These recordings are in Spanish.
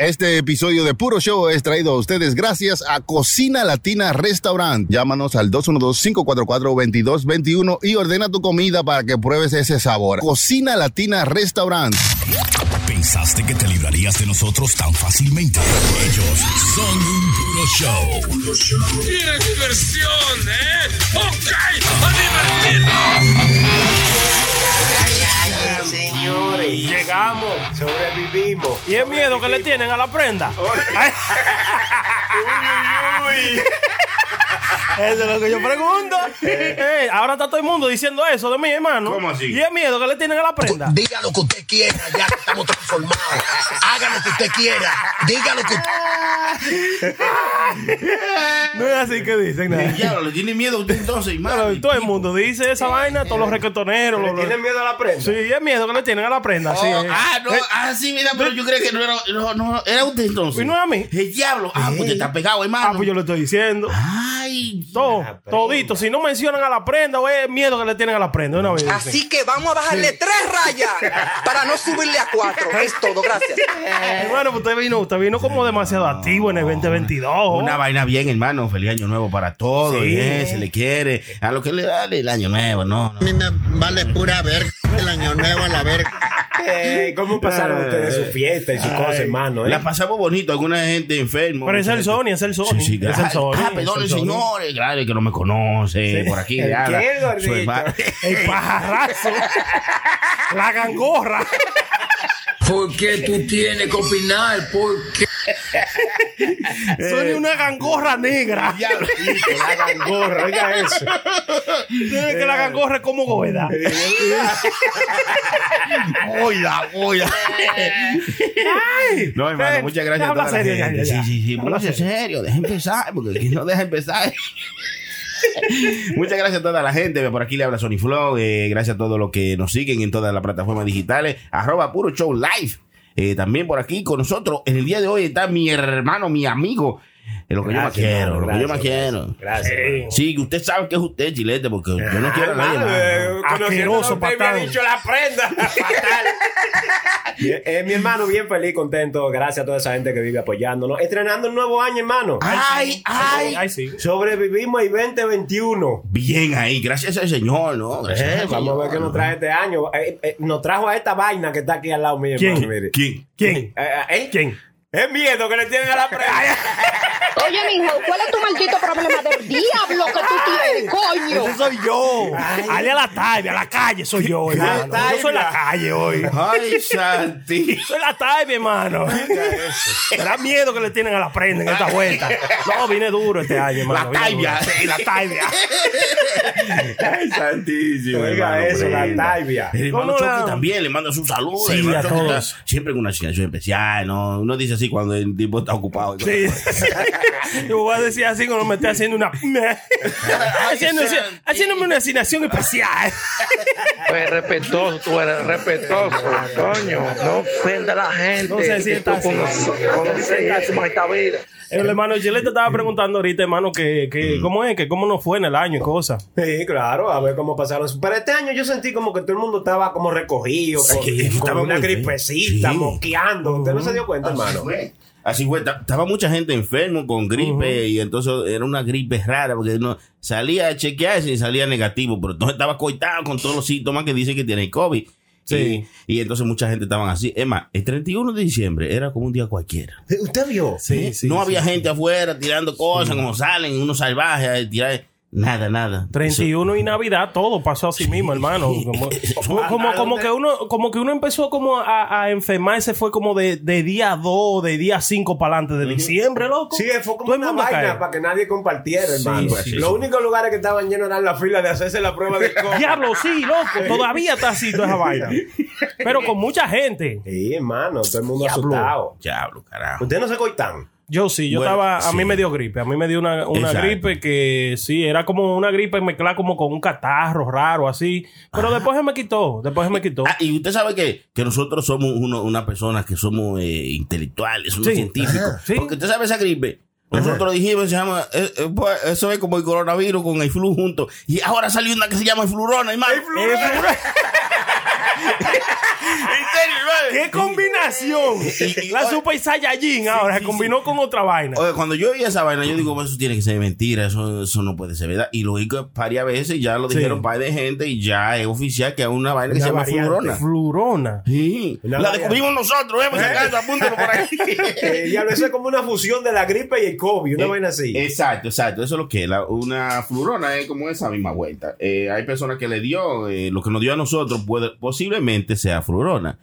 Este episodio de Puro Show es traído a ustedes gracias a Cocina Latina Restaurant. Llámanos al 212-544-2221 y ordena tu comida para que pruebes ese sabor. Cocina Latina Restaurant. ¿Pensaste que te librarías de nosotros tan fácilmente? Ellos son un puro show. ¡Qué diversión, eh! ¡Ok! ¡A divertirnos! Señores, llegamos, sobrevivimos. ¿Y el miedo que le tienen a la prenda? Ay. uy, uy, uy. Eso es lo que yo pregunto. Eh, ahora está todo el mundo diciendo eso de mí, hermano. ¿Cómo así? ¿Y el miedo que le tienen a la prenda? Diga lo que usted quiera, ya que estamos transformados. Haga lo que usted quiera. Diga lo que No es así que dicen nada. Diablo, le tiene miedo a usted entonces, Pero hermano. todo el mundo dice esa vaina, todos los reggaetoneros. los- ¿Tienen miedo a la prensa? Sí, es miedo que le tienen a la prenda. sí, Oh, eh. ah, no, ah, sí, mira, pero yo creo que no era, no, no, era usted entonces. ¿Y no era a mí? El diablo. Ah, pues te está pegado, hermano. Ah, pues yo le estoy diciendo. Ay, Todo, todito. Si no mencionan a la prenda, o es miedo que le tienen a la prenda. Una vez. Así que vamos a bajarle tres rayas para no subirle a cuatro. Es todo, gracias. Hermano, pues usted vino, usted vino como demasiado activo en el 2022. Una vaina bien, hermano. Feliz año nuevo para todos. Sí. eh, se le quiere. A lo que le da el año nuevo, no. no. mí me vale pura verga el año nuevo a la verga. Eh, ¿Cómo pasaron ustedes su fiesta y su cosa, hermano? eh? La pasamos bonito. Alguna gente enferma. Pero es el Sony, es el Sony. Sí, sí, es el ah, Sony. Ah, perdón, señores. Claro, que no me conoce. Por aquí. ¿El qué, gordito? El pajarrazo. la gangorra. ¿Por qué tú tienes que opinar? ¿Por qué? Sony una gangorra negra. La gangorra, oiga eso. Tiene que la gangorra es como goeda. Oiga, oiga. No, hermano, Eh, muchas gracias a habla serio, ya, gente. ya, ya. Sí, sí, sí. Habla Póngase serio, deja empezar, porque aquí no deja empezar. Muchas gracias a toda la gente. Por aquí le habla Sony Flow. eh, gracias a todos los que nos siguen en todas las plataformas digitales. Arroba Puro Show Live. Eh, también por aquí con nosotros. En el día de hoy está mi hermano, mi amigo. En lo que yo más quiero, lo que yo más gracias, quiero. Gracias. Sí, que usted sabe que es usted, Chilete, porque yo no quiero a nadie más. eh, Asqueroso, usted me patán. ha dicho la prenda. Fatal. Eh, mi hermano, bien feliz, contento. Gracias a toda esa gente que vive apoyándonos. Estrenando el nuevo año, hermano. Ay, ay. Ay, sí. Sobrevivimos el 2021. Bien ahí, gracias al Señor, ¿no? Gracias Eh, al vamos a ver qué nos trae este año. Eh, eh, nos trajo a esta vaina que está aquí al lado mío, ¿Quién? hermano. mire. ¿Quién? ¿Quién? Eh, eh, ¿eh? ¿Quién? Es miedo que le tienen a la prenda. Oye, mijo, ¿cuál es tu maldito problema del diablo que tú tienes, coño? Ese soy yo. Ale a la tarde, a la calle soy yo, hermano. Yo soy la calle hoy. Ay, Santi. Soy la tarde, hermano. Da miedo que le tienen a la prenda en esta vuelta. No, vine duro este año, hermano. La taibia. Sí, la taibia. Ay, santísimo. Oiga hermano, eso, la taibia. El hermano ¿Cómo Chucky la- también le manda su saludo. Sí, el hermano a Chucky todos. está Siempre en una asignación especial, ¿no? Uno dice así cuando el tipo está ocupado. Sí. Yo voy a decir así cuando me esté haciendo una. haciendo, haciéndome una asignación especial. Pues respetuoso, tú eres respetuoso, coño. No ofenda a la gente. No sé si que está tú conoces- conoces su maldita vida. El hermano Chile te estaba preguntando ahorita, hermano, que, que cómo es, que cómo nos fue en el año y cosas. Sí, claro, a ver cómo pasaron. Pero este año yo sentí como que todo el mundo estaba como recogido, Sí, con estaba una gripecita, Sí. mosqueando. ¿Usted no se dio cuenta, hermano? Así fue, ta- estaba mucha gente enfermo con gripe y entonces era una gripe rara porque no salía a chequearse y salía negativo, pero entonces estaba coitado con todos los síntomas que dicen que tiene el COVID. Sí. Y, y entonces mucha gente estaba así. Es más, el 31 de diciembre era como un día cualquiera. ¿Usted vio? Sí, sí. no sí. había gente afuera tirando cosas como salen unos salvajes a tirar nada, nada. 31 y Navidad, todo pasó así mismo, hermano. Como, como, como, como que uno, como que uno empezó como a, a enfermarse, fue como de, de día 2, de día 5 para adelante de diciembre, loco. Sí, fue como una vaina cae. para que nadie compartiera, hermano. sí, Los únicos lugares que estaban llenos eran la fila de hacerse la prueba de COVID. Diablo, sí, loco. Todavía está así toda esa vaina. Pero con mucha gente. Sí, hermano, todo el mundo Diablo. asustado. Diablo, carajo. ¿Usted no se coitan? Yo sí, yo Bueno, estaba, a sí. mí me dio gripe, a mí me dio una, una gripe que sí, era como una gripe mezclada como con un catarro raro así, pero después se me quitó, después se me quitó. Ah, y usted sabe que, que nosotros somos uno, una personas que somos eh, intelectuales, somos Sí. científicos. Sí. Porque usted sabe esa gripe. Nosotros dijimos, se llama, eh, eh, pues, eso es como el coronavirus con el flu junto. Y ahora salió una que se llama el flurona, hermano. Eh, Y usted ¡Qué combinación! la Super Saiyajin ahora se combinó con otra vaina. Oye, cuando yo oí esa vaina, yo digo, "Bueno, eso tiene que ser mentira, eso, eso no puede ser verdad. Y lo que varias veces, ya lo dijeron par de gente y ya es oficial que hay una vaina que se llama flurona. Flurona. Sí. La descubrimos nosotros, vemos casa, apúntalo por ahí. Eh, diablo, eso es como una fusión de la gripe y el COVID, una Eh, vaina así. Exacto, exacto. Eso es lo que es. una flurona es como esa misma vuelta. Eh, hay personas que le dio, eh, lo que nos dio a nosotros puede, posiblemente sea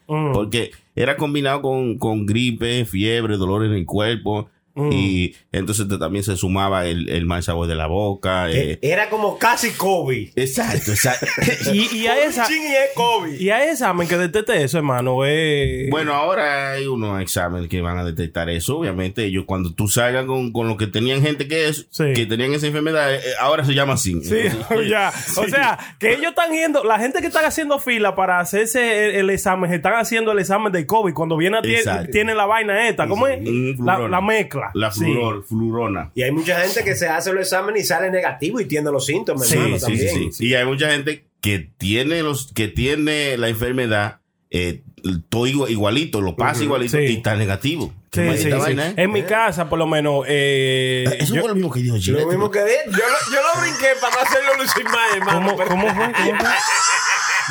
Mm. Porque era combinado con, con gripe, fiebre, dolor en el cuerpo. Mm. Y entonces te- también se sumaba el, el mal sabor de la boca. Eh. Era como casi COVID. Exacto, exacto. Y, y a esa. Y es COVID. Y a examen que detecte eso, hermano, eh, Bueno, ahora hay unos exámenes que van a detectar eso. Obviamente, ellos cuando tú salgas con, con lo que tenían gente que es, Sí. que tenían esa enfermedad, eh, ahora se llama así. Sí, ya. O sea, que ellos están yendo, la gente que están haciendo fila para hacerse el, el examen, están haciendo el examen de COVID. Cuando viene a ti, Exacto. tiene la vaina esta, ¿cómo es? La mezcla. La Sí. fluror- flurona. Y hay mucha gente que se hace los exámenes y sale negativo y tiene los síntomas, Sí, hermano, Sí, también. sí, sí. Y hay mucha gente que tiene los, que tiene la enfermedad, eh, todo igu- igualito, lo pasa igualito Sí. y está negativo. Qué Sí, sí, sí. vaina, ¿eh? En mi casa, por lo menos, eh, Eso yo- fue lo mismo que dijo Gillette. Lo mismo que de, yo, lo, yo lo brinqué para no hacerlo lucir mal, hermano. ¿cómo, pero- cómo fue? ¿Cómo fue?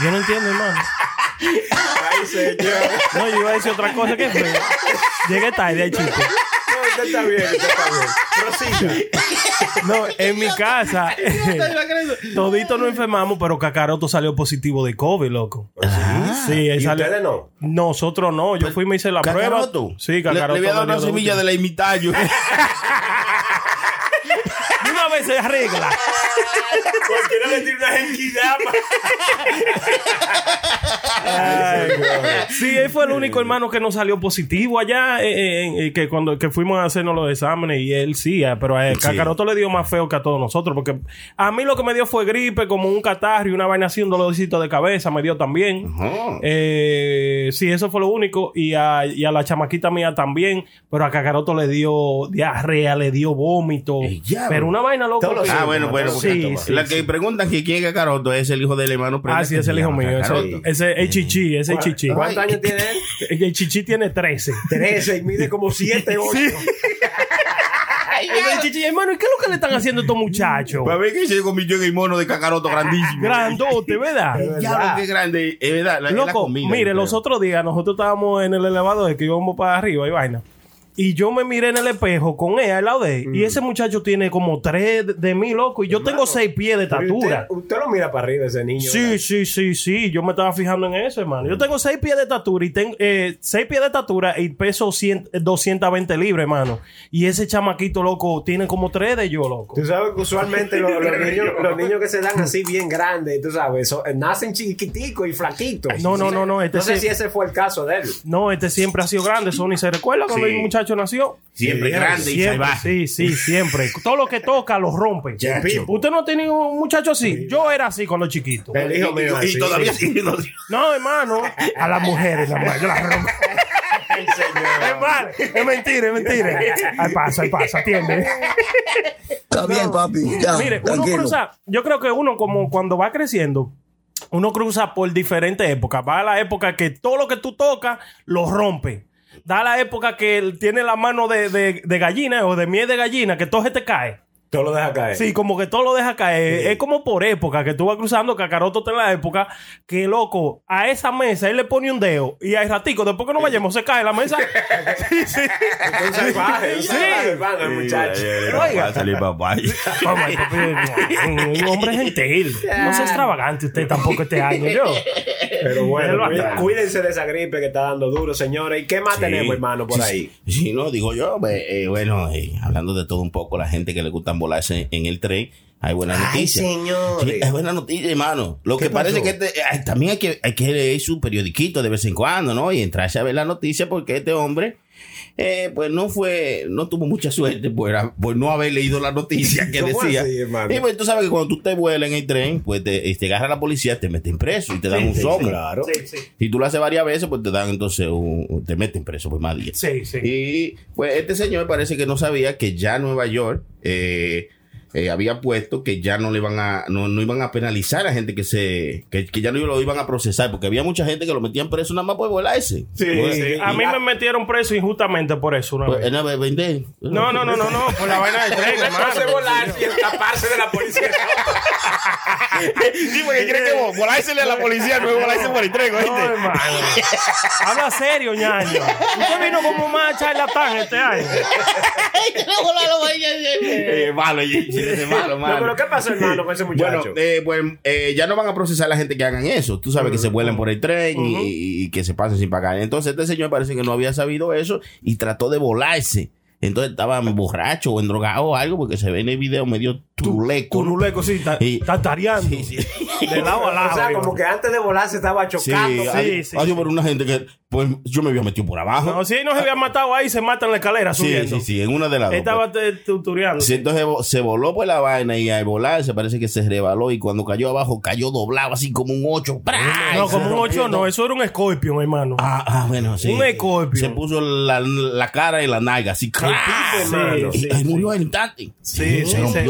Yo no entiendo, hermano. Ay, señor. No, yo iba a decir otra cosa que fue. Llegué tarde al chiste. Usted está bien, usted está bien. Prosiga. No, en mi casa, todito nos enfermamos, pero Cacaroto salió positivo de COVID, loco. Sí, él ¿Y salió- ustedes no? Nosotros no, yo fui y me hice la prueba. Cacaroto. Sí, Le- Cacaroto. Le, voy a dar una semilla de la imitayo. De una vez se arregla. Cualquiera le tiene una genquidad. Ay, sí, él fue el único hermano que no salió positivo allá, eh, eh, eh, que cuando que fuimos a hacernos los exámenes y él sí, eh, pero a él, Sí. Cacaroto le dio más feo que a todos nosotros, porque a mí lo que me dio fue gripe, como un catarro y una vaina así, un dolorcito de cabeza, me dio también. Eh, sí, eso fue lo único. Y a, y a la chamaquita mía también. Pero a Cacaroto le dio diarrea, le dio vómito. Pero una vaina loca. Ah, bueno, bueno. Sí, porque sí, la sí. que preguntan que quién es Cacaroto es el hijo del hermano Ah, sí, es el hijo mío. Ese, ese es el chichi, ese es el chichi. ¿Cuántos años tiene él? El chichi tiene 13. 13 y mide como 7, 8. El chichi, hermano, ¿y qué es lo que le están haciendo a estos muchachos? Para ver que se convirtió en el mono de Cacaroto grandísimo. Grandote, ¿verdad? Ya, qué grande. Es verdad. la- es la Loco, comida, mire, los otros días nosotros estábamos en el elevador que íbamos para arriba y vaina. Y yo me miré en el espejo con ella al lado de él. Y ese muchacho tiene como tres de, de mí, loco. Y yo tengo seis pies de estatura. Usted, usted lo mira para arriba ese niño. Sí, ¿verdad? sí, sí, sí. Yo me estaba fijando en eso, hermano. Yo tengo seis pies de estatura y tengo eh, seis pies de estatura y peso 100, 220 libras, hermano. Y ese chamaquito, loco, tiene como tres de yo, loco. Tú sabes que usualmente los, los niños, los niños que se dan así bien grandes, tú sabes, son- nacen chiquiticos y flaquitos. No, no, no, no, este no sé si ese fue el caso de él. No, este siempre ha sido grande. Sony se recuerda cuando Sí. el muchacho nació. Siempre Sí, grande y Siempre, salvaje. sí, sí, siempre. Todo lo que toca lo rompe. Chacho. ¿Usted no ha tenido un muchacho así? Yo era así cuando chiquito. El hijo mío. Y, y todavía sigue. no- No, hermano. A las mujeres, la mujer, yo las rompo. Es mal, es mentira, es mentira. Ahí pasa, ahí pasa, atiende. Está bien, papi. Ya, Mire, uno cruza, yo creo que uno como cuando va creciendo, uno cruza por diferentes épocas. Va a la época que todo lo que tú tocas lo rompe. Da la época que tiene la mano de, de, de gallina o de miel de gallina, que todo se te cae. Todo lo deja caer. Sí, como que todo lo deja caer. Es como por época que tú vas cruzando. Cacaroto está en la época que, loco, a esa mesa él le pone un dedo y al ratico, después que nos vayamos, se cae la mesa. sí, sí. Salvaje, un Sí. el muchacho. Oiga. Un hombre gentil. No sea extravagante usted tampoco este año, yo. Pero bueno, cuídense de esa gripe que está dando duro, señores. ¿Y qué más tenemos, hermano, por ahí? Sí, no, digo yo, eh, bueno, eh, hablando de todo un poco, la gente que le gustan volarse en el tren, hay buenas noticias. señores. Sí, hay buena noticia, hermano. Lo ¿Qué que parece que este- también hay que, hay que leer su periodiquito de vez en cuando, ¿no? Y entrarse a ver la noticia porque este hombre, eh, pues no fue, no tuvo mucha suerte por, por no haber leído la noticia que ¿Cómo decía. así, y pues tú sabes que cuando tú te vuelas en el tren, pues te, te agarra la policía, te meten preso y te dan un somo. Claro. Si tú lo haces varias veces, pues te dan entonces un, te meten preso por más días. Sí, sí. Y pues este señor parece que no sabía que ya Nueva York, eh, eh, había puesto que ya no le iban a, no, no iban a penalizar a la gente que se, que, que ya no lo iban a procesar, porque había mucha gente que lo metían preso nada más por volarse. Sí, a mí me metieron preso injustamente por eso una Pues, vez. no. No, no, no, no, no, por la vaina del tren, hermano. Volarse y escaparse de la policía. Sí, porque creen que volársele a la policía no es volarse por el tren, No, hermano. Habla serio, ñaño. Usted vino como más charlatán este año. Eh, malo, es malo, malo. No, pero ¿qué pasó, hermano, con ese Bueno, muchacho? eh, pues, eh, ya no van a procesar a la gente que hagan eso. Tú sabes que se vuelen por el tren y, y que se pasen sin pagar. Entonces, este señor parece que no había sabido eso y trató de volarse. Entonces estaba borracho o endrogado o algo porque se ve en el video medio turuleco. Turuleco, sí, ta- Y- tatareando. De lado a lado. o sea, como que antes de volarse estaba Sí, chocando. sí, sí, sí. por una gente que, pues, yo me había metido por abajo. No, si no se había matado ahí, se mata en la escalera sí, subiendo. sí, sí, en una de las dos. Estaba te- tutoriando. Sí, entonces se voló por la vaina y al volarse parece que se rebaló y cuando cayó abajo cayó doblado así como un 8. No, como un 8 no, eso era un Scorpion, hermano. Ah, ah, bueno, sí. Un Scorpion. Se puso la, la cara y la nalga así. sí, ahí murió al instante. Sí,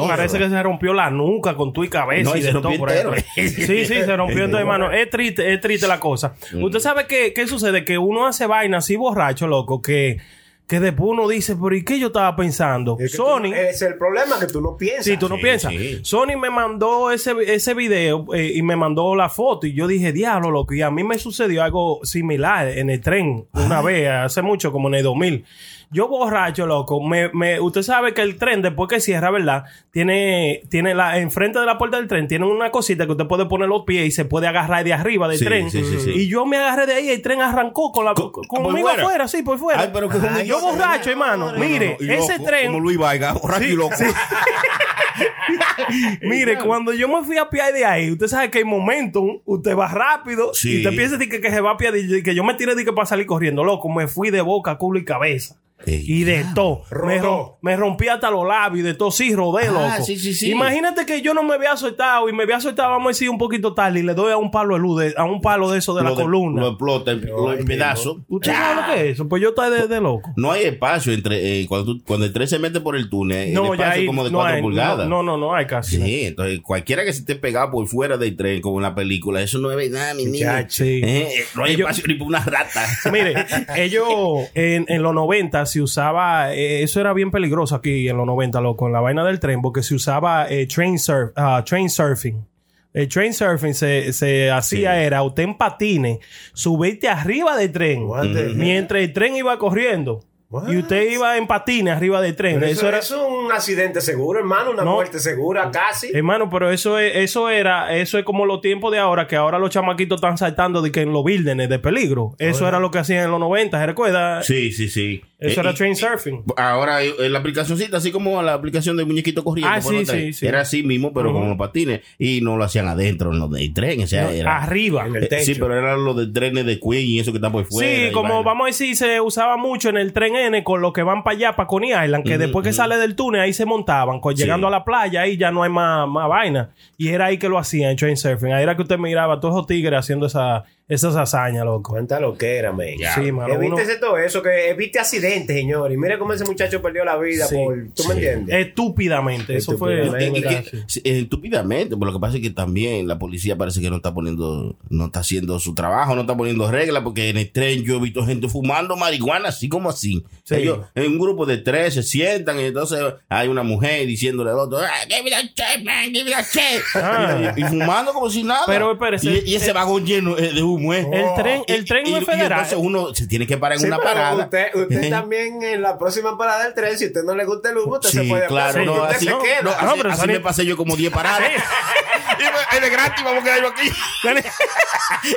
parece que se rompió la nuca con tu y cabeza No, y y de se todo por ahí. Sí, sí, se rompió entonces, hermano. Es triste, es triste la cosa. Usted sabe qué sucede, que uno hace vaina así borracho, loco, que, que después uno dice, pero ¿y qué yo estaba pensando? Es que Sony. es el problema que tú no piensas. Sí, tú no Sí, piensas. sí. Sony me mandó ese, ese video eh, y me mandó la foto y yo dije, diablo, loco. Y a mí me sucedió algo similar en el tren una vez, hace mucho, como en el 2000. Yo borracho, loco. Me, me, usted sabe que el tren, después que cierra, ¿verdad? Tiene, tiene la, enfrente de la puerta del tren, tiene una cosita que usted puede poner los pies y se puede agarrar de arriba del Sí, tren. sí, sí, sí. Y yo me agarré de ahí y el tren arrancó con la, Co- conmigo fuera. afuera, sí, por fuera. Ay, pero que yo borracho, hermano. Mire, ese loco, tren. Como Luis Vaiga, borracho y loco. Mire, cuando yo me fui a pie de ahí, usted sabe que hay momentum, usted va rápido Sí. y usted piensa que, que se va a pie de que yo me tiré de que para salir corriendo, loco, me fui de boca, culo y cabeza. Ey, y de todo. Me, Rodó. rom- me rompí hasta los labios y de todo, sí, rodé, Ah, loco. sí, sí, sí. Imagínate que yo no me había soltado y me había soltado, vamos a decir, un poquito tarde y le doy a un palo de luz, de- a un palo de eso de la de- columna. Lo explota, lo en pedazos. ¿Usted sabe lo que es eso? Pues yo estoy de, de loco. No hay espacio entre eh, cuando, tú- cuando el tren se mete por el túnel, No, el ya espacio ahí es como de no 4 hay, pulgadas. no, no, no, no hay casi. Sí, entonces cualquiera que se esté pegado por fuera del tren como en la película, eso no es verdad, mi niño. Eh, no hay Ellos- espacio ni para una rata. Mire, ellos en, en los 90 se usaba, eh, eso era bien peligroso aquí en los 90, loco, en la vaina del tren, porque se usaba eh, train, surf, ah, train surfing. El train surfing se, se hacía era usted en patines, subirte arriba del tren mientras el tren iba corriendo. What? Y usted iba en patines arriba del tren. Pero Eso, eso, era, eso es un accidente seguro, hermano, una No. muerte segura casi. Hermano, pero eso es, eso era, eso es como los tiempos de ahora, que ahora los chamaquitos están saltando de que en los buildings de peligro. Eso era lo que hacían en los 90, ¿se recuerda? Sí, sí, sí. Eso Eh, era train surfing. Ahora eh, la aplicacióncita, así como la aplicación de muñequito corriendo. Ah, sí, sí, sí. Era así mismo, pero con los patines. Y no lo hacían adentro en los del tren. O sea, No, era, arriba. En el Eh, techo. sí, pero eran los de trenes de Queen y eso que están por fuera. Sí, como vaina. vamos a decir, se usaba mucho en el tren N con los que van para allá, para Coney Island, que después que sale del túnel, ahí se montaban. Con-. Llegando a la playa, ahí ya no hay más, más vaina. Y era ahí que lo hacían, en train surfing. Ahí era que usted miraba a todos esos tigres haciendo esa, esas hazañas, loco. Cuánta loquera, man. Sí, mano. uno- Evítese todo eso, que evite accidentes, señor. Y mire cómo ese muchacho perdió la vida Sí, por... ¿Tú me entiendes? Estúpidamente. Eso fue. Estúpidamente. Eh, eh, que- eh, estúpidamente, pero lo que pasa es que también la policía parece que no está poniendo, no está haciendo su trabajo, no está poniendo reglas, porque en el tren yo he visto gente fumando marihuana así como así. Sí. Ellos en un grupo de tres se sientan y entonces hay una mujer diciéndole al otro, "Ah, give me that shit, man, give me that shit". Ah. y, y fumando como si nada. Pero, espérese. y, y ese vagón lleno eh, de humo. eh. El tren, el tren y, no es y federal. entonces uno se tiene que parar en Sí, una pero parada. Usted, usted también en la próxima parada del tren, si usted no le gusta el humo, usted Sí, se puede claro, pasar, no, usted así, se no, queda. no, así, No, pero así Sony- me pasé yo como 10 paradas. y es de gratis, vamos a quedar yo aquí.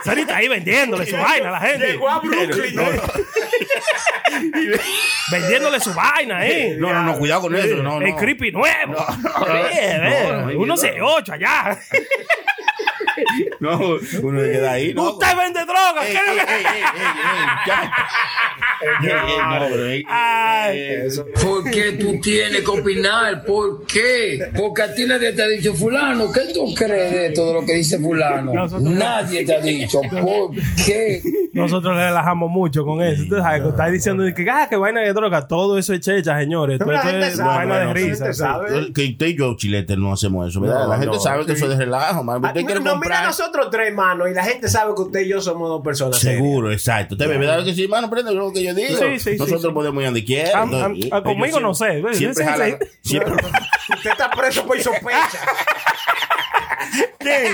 Sarita ahí vendiéndole su vaina a la gente. Llegó a Brooklyn. No, no. Vendiéndole su vaina, ¿eh? No, no, no, cuidado con eso. No, no. El creepy nuevo. no, Eh, eh, no, no, uno no. C8 allá. No, uno se queda ahí. No, Usted vende droga. ¿qué es lo ey, que- ¿Por qué tú tienes que opinar? ¿Por qué? Porque a ti nadie te ha dicho fulano. ¿Qué tú crees de todo lo que dice fulano? Nadie te ha dicho. ¿Por qué? Nosotros le relajamos mucho con eso. Usted sabe que está diciendo que, ah, que vaina de droga. Todo eso es checha, señores. Todo la esto gente es sabe, vaina de risa. gente sí. sabe. Que usted y yo, Chilete, no hacemos eso, ¿verdad? No, la gente no, sabe que sí. eso es de relajo, man. Ah, Usted quiere no, comprar. nosotros tres, mano, y la gente sabe que usted y yo somos dos personas. serias. Seguro, exacto. Usted ve, ¿verdad que sí, mano? Prende lo que yo digo. Sí, sí, Nosotros sí. podemos ir donde quiera. Entonces, ah, ellos conmigo no sé. Siempre, Sí, siempre sí. siempre- Usted está preso por sospecha. ¿Qué?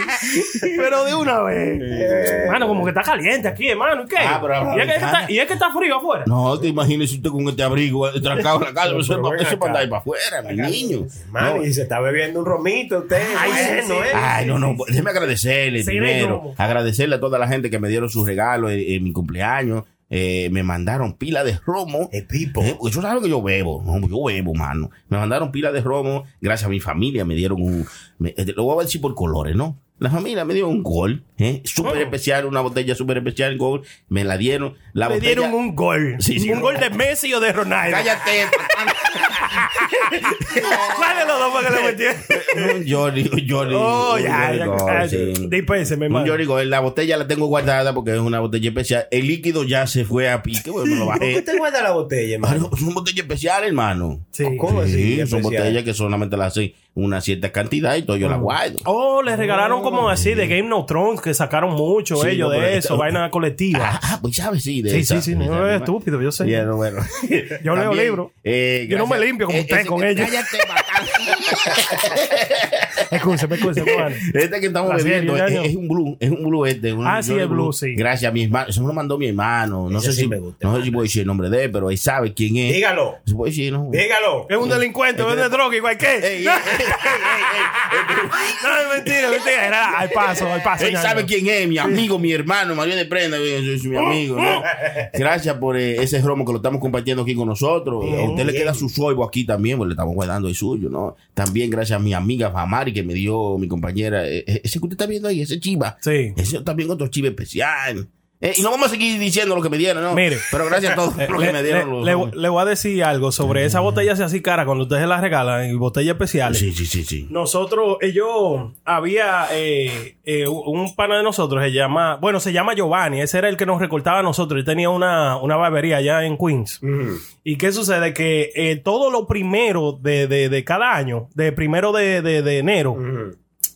Pero de una vez. Mano, como que está caliente aquí, hermano. ¿Y qué? Ah, pero ¿Y, es que está, y es que está frío afuera. No, te imagines usted con este abrigo eh, trancado en la casa. Eso es es para andar para afuera, mi niño. Mano, No. y se está bebiendo un romito usted. Ay, bueno, sí. ¿eh? Ay, no, no, déjeme agradecerle primero. no. Agradecerle a toda la gente que me dieron sus regalos en, en mi cumpleaños. Eh, me mandaron pila de romo. El pipo. Eh, eso que yo bebo. No, yo bebo, mano. Me mandaron pila de romo. Gracias a mi familia me dieron un. me- eh, lo voy a decir por colores, ¿no? La familia me dio un gol, ¿eh? súper Oh. especial, una botella súper especial, gol. Me la dieron. La Me botella, dieron un gol. Sí, sí. un gol de Messi o de Ronaldo. Cállate, ¿Cuál de los dos que le metieron? un Johnny, un Johnny. Oh, un ya, ya. Gol, sí. Un. Johnny Gol. La botella la tengo guardada porque es una botella especial. El líquido ya se fue a pique, bueno, me lo ¿Por qué bajé. usted guarda la botella, Ah, hermano? no, son botellas especiales, hermano. Sí. ¿Cómo así? Sí, son especial? botellas que solamente las hacen una cierta cantidad y todo yo la guardo. Oh, le regalaron como así de Game of Thrones, que sacaron mucho Sí, ellos no, de eso, vaina colectiva. Ah, ah, pues sabes, sí. De Sí, esa- sí, sí, no es estúpido, yo sé. Ya, no, bueno. Yo leo libros. eh, Yo no me gracias- limpio como eh, usted ese con que- ellos. Cállate, escúcheme, hermano. Este que estamos serie, bebiendo ya, es, ya. es un blue, es un blue este. un Ah, sí, Johnny el blue, sí. Gracias a mi hermano, eso me lo mandó mi hermano. No Ese sé sí si me gusta, no sé si puedo decir el nombre de él, pero él sabe quién es. Dígalo. Se puede decir, ¿no? Dígalo. Es un delincuente, vende droga igual que. No, es mentira, mentira. Era al paso, al paso. Él sabe quién es, mi amigo, mi hermano, María de Prenda, es mi amigo. ¿no? Gracias por eh, ese romo que lo estamos compartiendo aquí con nosotros. a usted le queda su soibo aquí también, pues le estamos guardando el suyo, ¿no? También gracias a mi amiga Famari que me dio mi compañera, eh, eh, ese que usted está viendo ahí, ese chiva. Sí. Ese también otro chiva especial. Eh, y no vamos a seguir diciendo lo que me dieron, ¿no? Mire. Pero gracias a todos Eh, lo que le, me dieron. le- los- le- le voy a decir algo sobre esa botella así cara cuando ustedes la regalan, y botellas especiales. Sí, sí, sí, sí. Nosotros, ellos, había eh, eh, un pana de nosotros, se llama, bueno, se llama Giovanni, ese era el que nos recortaba a nosotros, él tenía una, una barbería allá en Queens. ¿Y qué sucede? Que todo lo primero de, de, de cada año, de primero de, de, de enero,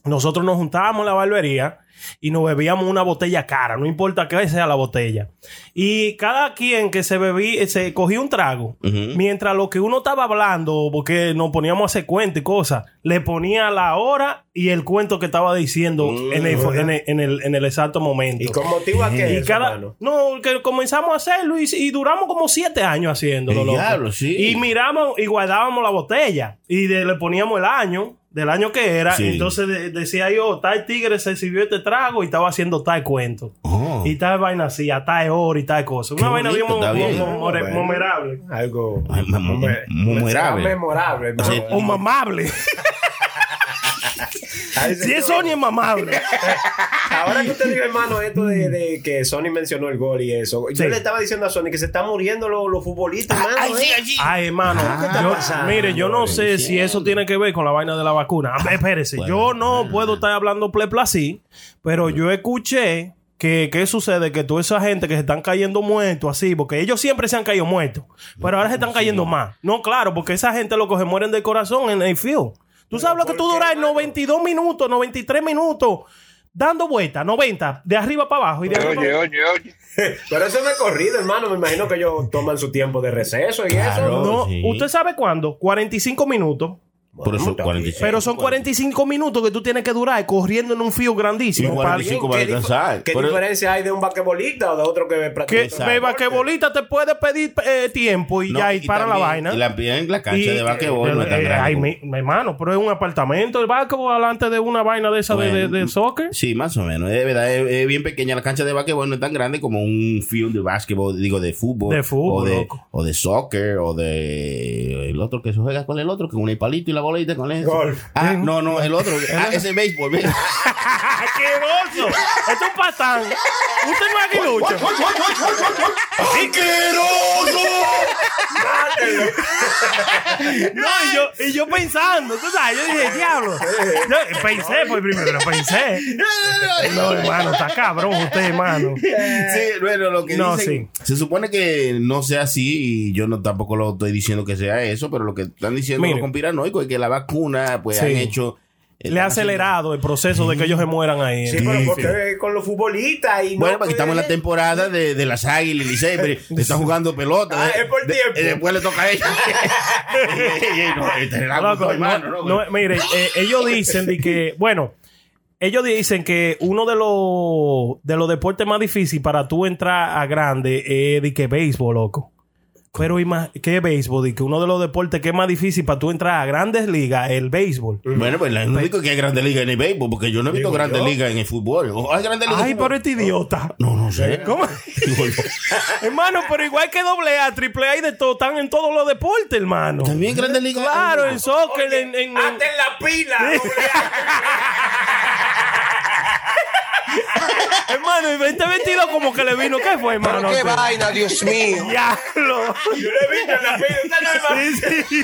nosotros nos juntábamos en la barbería y nos bebíamos una botella cara, no importa qué sea la botella. Y cada quien que se bebía, se cogía un trago, mientras lo que uno estaba hablando, porque nos poníamos a hacer cuentos y cosas, le ponía la hora y el cuento que estaba diciendo en, el, en, el, en, el, en el exacto momento. ¿Y con motivo a qué? Y eso, cada, hermano? no, que comenzamos a hacerlo y, y duramos como siete años haciéndolo. Diablo, sí. Y miramos y guardábamos la botella y de- le poníamos el año, del año que era. Sí. Entonces de- decía yo, tal tigre se sirvió este trago y estaba haciendo tal cuento. Oh. Y tal vaina así, a tal hora y tal cosa. Una Qué vaina bien bonito, bien. mo- Bueno. memorable. Algo me- memorable. memorable. O mamable. Si es. Sony es mamable. Ahora que usted dijo, hermano, esto de, de que Sony mencionó el gol y eso, yo Sí. le estaba diciendo a Sony que se están muriendo los, los futbolistas, hermano. Ay, hermano, Ah, ¿qué está yo- pasando? mire, yo no sé si eso tiene que ver con la vaina de la vacuna. Ah, Espérese, yo no puedo estar hablando plepla así, pero yo escuché que qué sucede que toda esa gente que se están cayendo muertos así, porque ellos siempre se han caído muertos, pero ahora se están cayendo más. No, claro, porque esa gente lo que se mueren del corazón en el field. Tú sabes lo que tú duras 92 minutos, 93 minutos dando vueltas, 90, de arriba para abajo y de arriba Oye, para oye, oye. Pero eso no es corrido, hermano. Me imagino que ellos toman su tiempo de receso y eso. No, sí. ¿usted sabe cuándo? 45 minutos. Por eso, 45. Pero son 45 minutos que tú tienes que durar corriendo en un fío grandísimo. Y para- 45 va a ¿Qué, qué diferencia hay de un basquetbolista o de otro que Que practica? que bolita te puede pedir eh, tiempo y No, ya y, para la también, vaina. Y la, en la cancha Y, de basquetbol eh, no es tan eh, grande. ay, mi, mi hermano, pero es un apartamento. El basquetbol delante de una vaina de esa de- de, Bueno. de soccer. Sí, más o menos. Es verdad, es, es bien pequeña. La cancha de basquetbol no es tan grande como un field de basquetbol, digo, de fútbol. De fútbol, O de, loco. o de soccer, o de el otro que se juega con el otro, con un palito y la bola y te con eso. Golf. Ah, no, no, el otro. Ah, ese es béisbol. ¿ves? ¡Asqueroso! Esto es un patán. Usted no es aguilucho. No, y yo, y yo pensando, tú sabes, yo dije, diablo. Yo pensé, pues primero pensé. No, hermano, está cabrón usted, hermano. Sí, bueno, lo que No, dicen, se supone que no sea así y yo no tampoco lo estoy diciendo que sea eso, pero lo que están diciendo Mire. los conspiranoicos es que la vacuna pues Sí. han hecho Le ha acelerado el proceso de que ellos se mueran ahí. Sí, pero porque con los futbolistas y no Bueno, porque estamos en la temporada de, de las águilas y Licey, pero están jugando pelota. Ah, de- es por de- tiempo. y después le toca a ellos. mire, eh, ellos dicen de que, bueno, ellos dicen que uno de los de los deportes más difíciles para tú entrar a grande es de que béisbol, loco. Pero ¿qué béisbol? De que uno de los deportes que es más difícil para tú entrar a grandes ligas es el béisbol. Bueno, pues no digo que hay grandes ligas en el béisbol, porque yo no he visto grandes ligas en el fútbol. ¿O ¿Hay grandes ligas Ay, en pero este idiota. No, no sé. ¿Cómo? Hermano, pero igual que doble A, triple A y de todo, están en todos los deportes, hermano. También grandes ligas. Claro, en soccer, en, en- en- Hasta en la pila. hermano, y 2022 como que le vino. ¿Qué fue, hermano? Qué vaina, Dios mío. Diablo. Yo le he visto en la Sí, sí.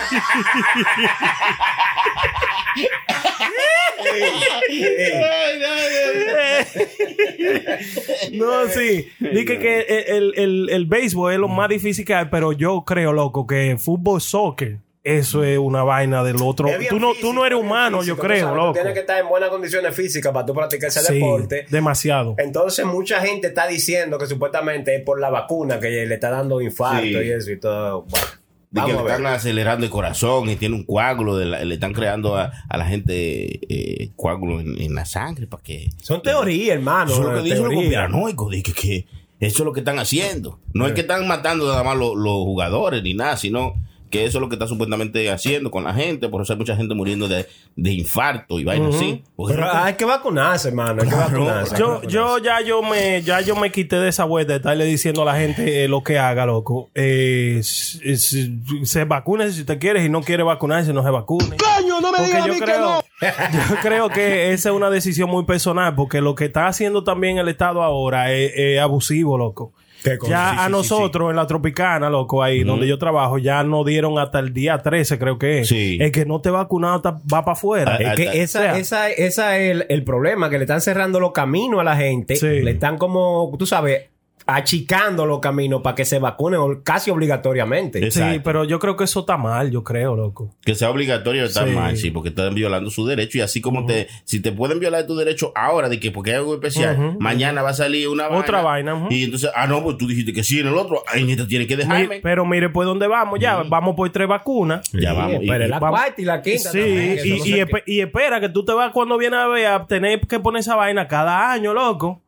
No, sí. Dije que el, el, el béisbol es lo más difícil que hay, pero yo creo, loco, que fútbol, soccer, eso es una vaina del otro. Tú no, físico, tú no eres humano, físico, yo creo, sabes, tú loco. Tienes que estar en buenas condiciones físicas para tú practicar ese Sí, deporte. demasiado. Entonces mucha gente está diciendo que supuestamente es por la vacuna que le está dando infarto Sí. y eso y todo. Bueno, De que le están acelerando el corazón y tiene un coágulo, de la- le están creando a, a la gente eh, coágulo en, en la sangre para que... Son teorías, hermano. Eso es lo que dicen los conspiranoicos, de que, que eso es lo que están haciendo. No es que están matando nada más los, los jugadores ni nada, sino que eso es lo que está supuestamente haciendo con la gente. Por eso hay mucha gente muriendo de, de infarto y vainas así. Porque Pero hay que vacunarse, hermano. Hay que vacunarse. Yo, yo ya yo me ya yo me quité de esa vuelta de estarle diciendo a la gente eh, lo que haga, loco. Eh, se vacune si usted quiere, si no quiere vacunarse, no se vacune. Coño, no me Porque digas a yo mí que creo, no. yo creo que esa es una decisión muy personal, porque lo que está haciendo también el Estado ahora es, es abusivo, loco. Ya a sí, nosotros en la Tropicana, loco, ahí donde yo trabajo, ya nos dieron hasta el día 13, creo que es. Sí. El que no te vacunado va para afuera. Ah, Es que ah, esa, o sea- esa, esa es el, el problema, que le están cerrando los caminos a la gente. Sí. Le están como, tú sabes, achicando los caminos para que se vacunen casi obligatoriamente. Es- Sí, Exacto. pero yo creo que eso está mal, yo creo, loco. Que sea obligatorio está Sí. mal, sí, porque están violando su derecho. Y así como te, si te pueden violar tu derecho ahora, de que porque hay algo especial, mañana va a salir una Otra vaina, ujú. Y entonces, ah, no, pues tú dijiste que sí en el otro, ahí ni te tiene que Mi- dejarme. pero mire, pues ¿dónde vamos? Ya, vamos por tres vacunas. Ya vamos. Y- Pero la vamos- cuarta y la quinta. Sí, también, y, no y sé espe- y espera que tú te vas cuando vienes a ver a tener que poner esa vaina cada año, loco.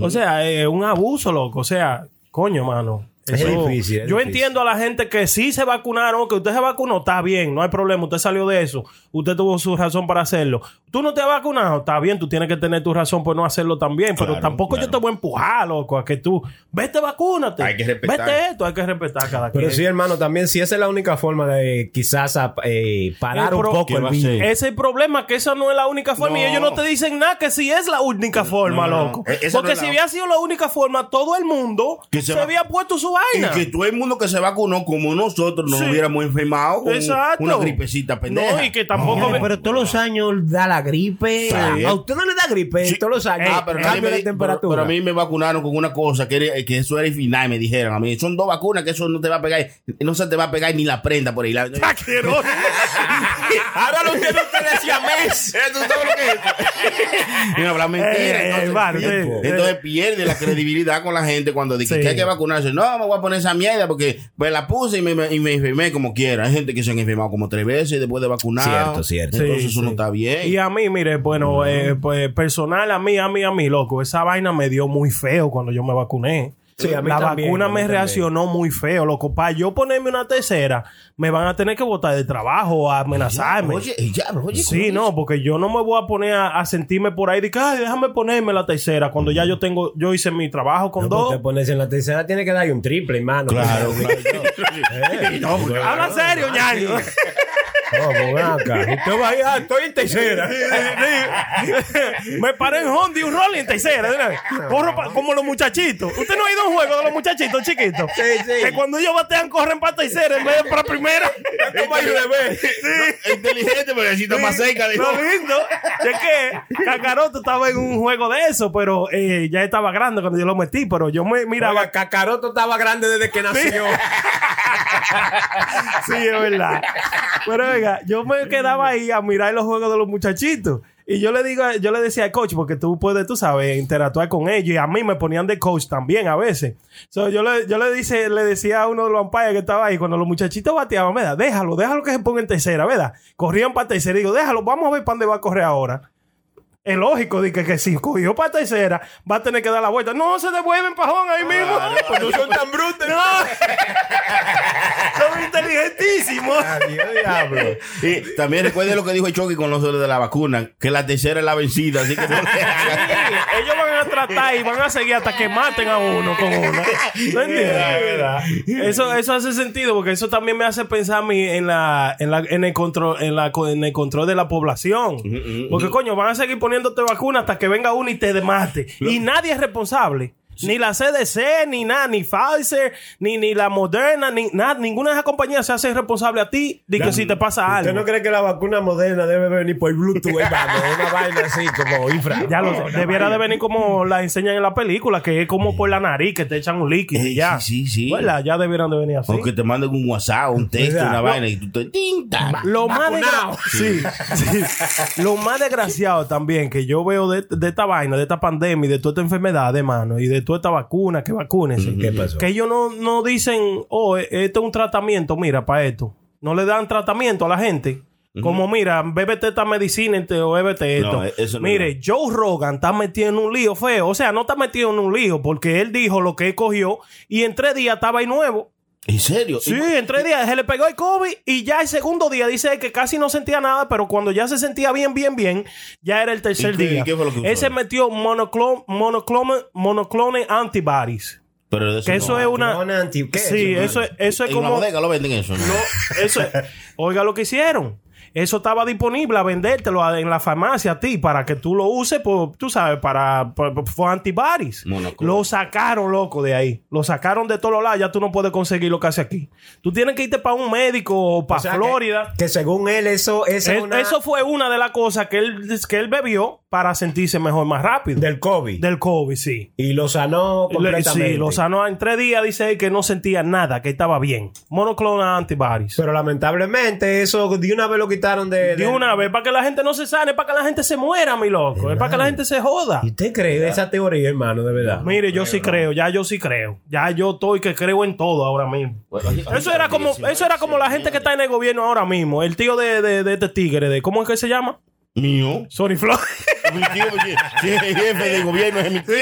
O sea, es un abuso, loco. O sea, coño, mano. Es Eso- difícil, es yo difícil. entiendo a la gente que sí se vacunaron, que usted se vacunó, está bien, no hay problema, usted salió de eso, usted tuvo su razón para hacerlo. Tú no te has vacunado, está bien, tú tienes que tener tu razón por no hacerlo también, pero Claro, tampoco yo te voy a empujar, loco, a que tú, vete, vacúnate. Hay que respetar. Vete esto, hay que respetar cada Pero quien. sí, hermano, también si esa es la única forma de quizás a- eh, parar un poco ¿Qué el virus. Ese es el problema, que esa no es la única forma. Y ellos no te dicen nada que si es la única forma, No, no, loco. no. E- Porque si la- hubiera sido la única forma, todo el mundo se, se había puesto su Y vaina. que todo el mundo que se vacunó, como nosotros, nos Sí. hubiéramos enfermado con Exacto. una gripecita pendeja. No, y que tampoco. Oye, pero todos los años da la gripe. Sí. A usted no le da gripe Sí. todos los años. Ah, pero, cambio de di- pero- temperatura. pero a mí me vacunaron con una cosa que, era- que eso era el final. Me dijeron a mí, son dos vacunas que eso no te va a pegar, no se te va a pegar ni la prenda por ahí. La- Asqueroso. Ahora lo tiene usted de siamés. Eso es todo lo que es. Y no habla mentira. Eh, eh, entonces, entonces pierde la credibilidad con la gente cuando dice Sí. que hay que vacunarse. No, me voy a poner esa mierda porque pues la puse y me, me- y me enfermé como quiera. Hay gente que se han enfermado como tres veces después de vacunar. Cierto, cierto. Entonces Sí, eso no sí. está bien. Y a mí, mire, bueno, eh, pues personal, a mí, a mí, a mí, loco, esa vaina me dio muy feo cuando yo me vacuné. Sí, a mí la también, vacuna me también. reaccionó muy feo, loco. Para yo ponerme una tercera, me van a tener que botar de trabajo, a amenazarme. Oye, ya, oye, Sí, ¿cómo no, porque yo no me voy a poner a, a sentirme por ahí de que, ay, déjame ponerme la tercera cuando ya yo tengo, yo hice mi trabajo con No, dos. Usted ponerse en la tercera tiene que darle un triple, hermano. Claro, Claro, Sí, no, porque- Habla serio, ñaño. Ven acá. Usted va a estoy en tercera. Me paré en Honda y un Rolling en tercera. Corro pa- como los muchachitos. Usted no ha ido a un juego de los muchachitos chiquitos. Sí, sí. Que cuando ellos batean, corren para tercera en vez de para primera. Hay bebé. Inteligente, pero necesito más cerca. Lo lindo es que Cacaroto estaba en un juego de eso, pero eh, ya estaba grande cuando yo lo metí. Pero yo me miraba. Oiga, Cacaroto estaba grande desde que nació. sí, es verdad. Pero yo me quedaba ahí a mirar los juegos de los muchachitos. Y yo le digo, yo le decía al coach, porque tú puedes, tú sabes, interactuar con ellos. Y a mí me ponían de coach también a veces. So, yo le, yo le, dice, le decía a uno de los umpires que estaba ahí, cuando los muchachitos bateaban, ¿verdad? Déjalo, déjalo que se ponga en tercera, ¿verdad? Corrían para tercera. Y digo, déjalo, vamos a ver para dónde va a correr ahora. Es lógico, de que, que si cogió para tercera, va a tener que dar la vuelta. No, se devuelven pajón ahí mismo. Pues no son tan brutos. No. Son inteligentísimos. Adiós, diablo. Y también recuerde lo que dijo Chucky con los de la vacuna, que la tercera es la vencida, así que no hagan. Ellos van a tratar y van a seguir hasta que maten a uno con una. ¿No entiendes? Eso, eso hace sentido porque eso también me hace pensar a mí en la, en la, en el control, en la, en el control de la población. Porque coño, van a seguir poniéndote vacuna hasta que venga uno y te mate. Y nadie es responsable. Ni la CDC, ni nada, ni Pfizer, ni, ni la Moderna, ni nada, ninguna de esas compañías se hace responsable a ti de que si te pasa algo. ¿Usted no cree que la vacuna moderna debe venir por Bluetooth, hermano? Una vaina así como infra. Ya lo sé. Debiera de venir como la enseñan en la película, que es como por la nariz, que te echan un líquido y Eh, ya. sí, sí, sí. Ya debieran de venir así. O que te manden un WhatsApp, un texto, una No. vaina y tú te tinta. Lo más, sí, sí. Lo más desgraciado también que yo veo de, de esta vaina, de esta pandemia y de toda esta enfermedad, hermano, y de toda esta vacuna, que vacúnense. ¿Qué pasó? Que ellos no, no dicen, oh, eh, esto es un tratamiento, mira, para esto. No le dan tratamiento a la gente. Como, mira, bébete esta medicina o bébete esto. No, eso no Mire, Joe Rogan está metido en un lío feo. O sea, no está metido en un lío porque él dijo lo que él cogió y en tres días estaba ahí nuevo. ¿En serio? Sí, en tres días se le pegó el COVID y ya el segundo día dice que casi no sentía nada, pero cuando ya se sentía bien, bien, bien, ya era el tercer ¿Y qué- día. qué fue lo que usó? Él se metió monoclon, monoclone, monoclone antibodies. Pero Que eso no es una... Una anti- ¿qué sí, eso, eso es, eso es En una como... bodega lo venden eso. ¿no? No, eso es- Oiga lo que hicieron. Eso estaba disponible a vendértelo a- en la farmacia a ti para que tú lo uses, por, tú sabes, para, para, for antibodies. Lo sacaron, loco, de ahí. Lo sacaron de todos los lados. Ya tú no puedes conseguir lo que hace aquí. Tú tienes que irte para un médico o para O sea, que- Florida. Que, según él, eso, eso es Es- una- Eso fue una de las cosas que él, que él bebió para sentirse mejor, más rápido. del COVID. Del COVID, sí. y lo sanó Le- completamente. Sí, lo sanó en tres días. Dice él que no sentía nada, que estaba bien. Monoclonal antibodies. Pero lamentablemente eso de una vez lo quitaron de... De una vez, para que la gente no se sane, para que la gente se muera, mi loco. Es para que la gente se joda. ¿Y usted cree esa teoría, hermano, de verdad? Mire, yo sí creo, ya yo sí creo. Ya yo estoy que creo en todo ahora mismo. Eso era como, eso era como la gente que está en el gobierno ahora mismo. El tío de, de, de este tigre, de ¿cómo es que se llama? Mío. Sony Flow. Mi tío, si es jefe del gobierno es mi tío.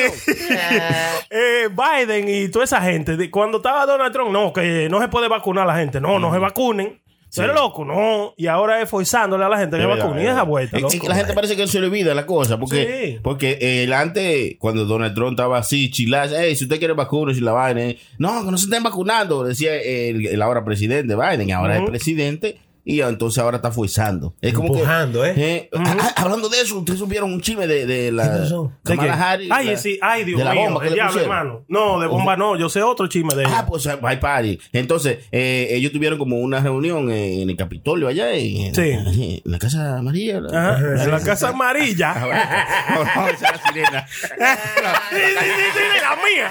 Eh, Biden y toda esa gente. de- Cuando estaba Donald Trump, no, que no se puede vacunar a la gente. No, no se vacunen. ¿Tú eres loco? No. Y ahora es forzándole a la gente que Es verdad, vacune. Y es esa vuelta, loco. la gente parece que se le olvida la cosa. Porque, Sí. porque eh, el antes, cuando Donald Trump estaba así, chilas, hey, si usted quiere vacunas y la vaina, eh, no, que no se estén vacunando, decía el, el ahora presidente Biden, ahora es presidente. Y entonces ahora está forzando. Es como Empujando, que, ¿eh? ah, ah, hablando de eso, ustedes supieron un chisme de, de la Kamala? Harris, Ay, la- sí, ay, Dios de la mío. bomba que el diablo, hermano. No, de bomba no. Yo sé otro chisme de Ah, ella. pues hay party. Entonces, eh, ellos tuvieron como una reunión en, en el Capitolio allá en, Sí. en la Casa Amarilla. la- Ajá, en la casa Ah, amarilla. bueno. No, no, esa es la sirena. Sí, sí, sí, sí, la mía.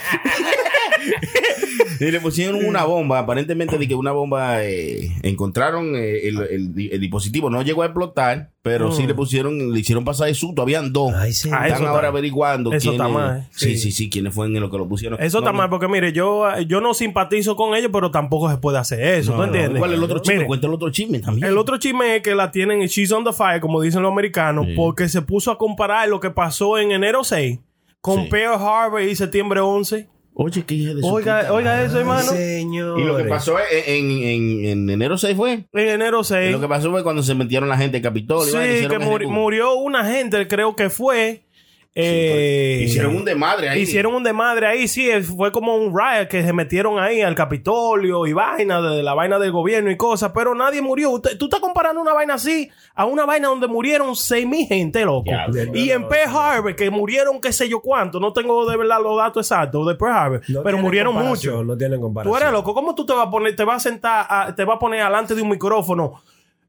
Y le pusieron una bomba, aparentemente de que una bomba eh, encontraron eh, el, el- el dispositivo, no llegó a explotar, pero sí le pusieron, le hicieron pasar de susto, habían dos. Ay, sí. Ah, Están ahora está- averiguando eso quiénes- está mal, eh. Sí, sí, sí, quiénes fueron en lo que lo pusieron. Eso No, está no. mal porque, mire, yo, yo no simpatizo con ellos, pero tampoco se puede hacer eso. No, ¿Tú no. entiendes? ¿Cuál es el otro chisme? Mire, Cuenta el otro chisme también. El otro chisme es que la tienen She's on the Fire, como dicen los americanos, porque se puso a comparar lo que pasó en enero 6 con Sí. Pearl Harbor y septiembre 11. Oye, qué hija de su Oiga, puta oiga madre. eso, hermano. Señor. Y lo que pasó en, en, en- en enero 6 fue. En enero 6. Lo que pasó fue cuando se metieron la gente al Capitolio. y Sí, que muri- murió una gente, creo que fue. Eh, Hicieron un desmadre ahí. Hicieron un desmadre ahí, sí. es- Fue como un riot que se metieron ahí al Capitolio y vaina, de la vaina del gobierno y cosas, pero nadie murió. Usted- tú estás comparando una vaina así a una vaina donde murieron seis mil gente, loco. y en Pearl Harbor, que murieron qué sé yo cuánto, no tengo de verdad los datos exactos de Pearl Harbor, No pero murieron muchos. No tienen Tú eres loco, ¿cómo tú te vas a poner, te vas a sentar, a- te vas a poner delante de un micrófono?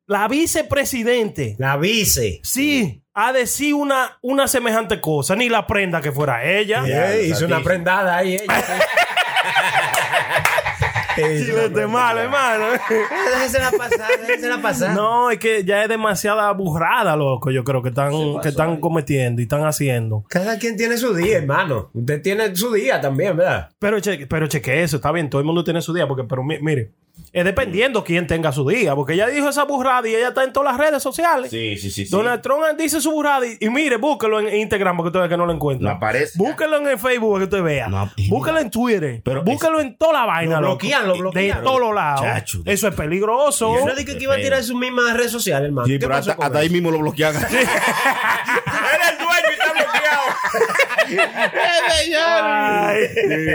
La vicepresidente. La vice. Sí, a decir una, una semejante cosa, ni la prenda que fuera ella. Eh, hizo una prendada ahí ella. Chilete malo, hermano. Déjensela pasar, déjensela pasar. No, es que ya es demasiada burrada, loco. Yo creo que están, que están cometiendo y están haciendo. Cada quien tiene su día, hermano. Usted tiene su día también, ¿verdad? Pero, che, pero cheque eso, está bien, todo el mundo tiene su día, porque, pero mi- mire, es dependiendo quién tenga su día, porque ella dijo esa burrada y ella está en todas las redes sociales. Sí, sí, sí. sí. Donald Trump dice su burrada y, y mire, búsquelo en Instagram porque usted ve que no lo encuentra. No aparece. Búsquelo en el Facebook para que usted vea. No, búsquelo en Twitter. Pero búsquelo en toda la vaina. Lo bloquean, lo bloquean. De todos lados. Chacho. Eso es peligroso. Yo no dije que iba a tirar su misma red social, hermano. Sí, ¿Qué pero pasó hasta, con hasta ahí mismo lo bloquean. Era el dueño y está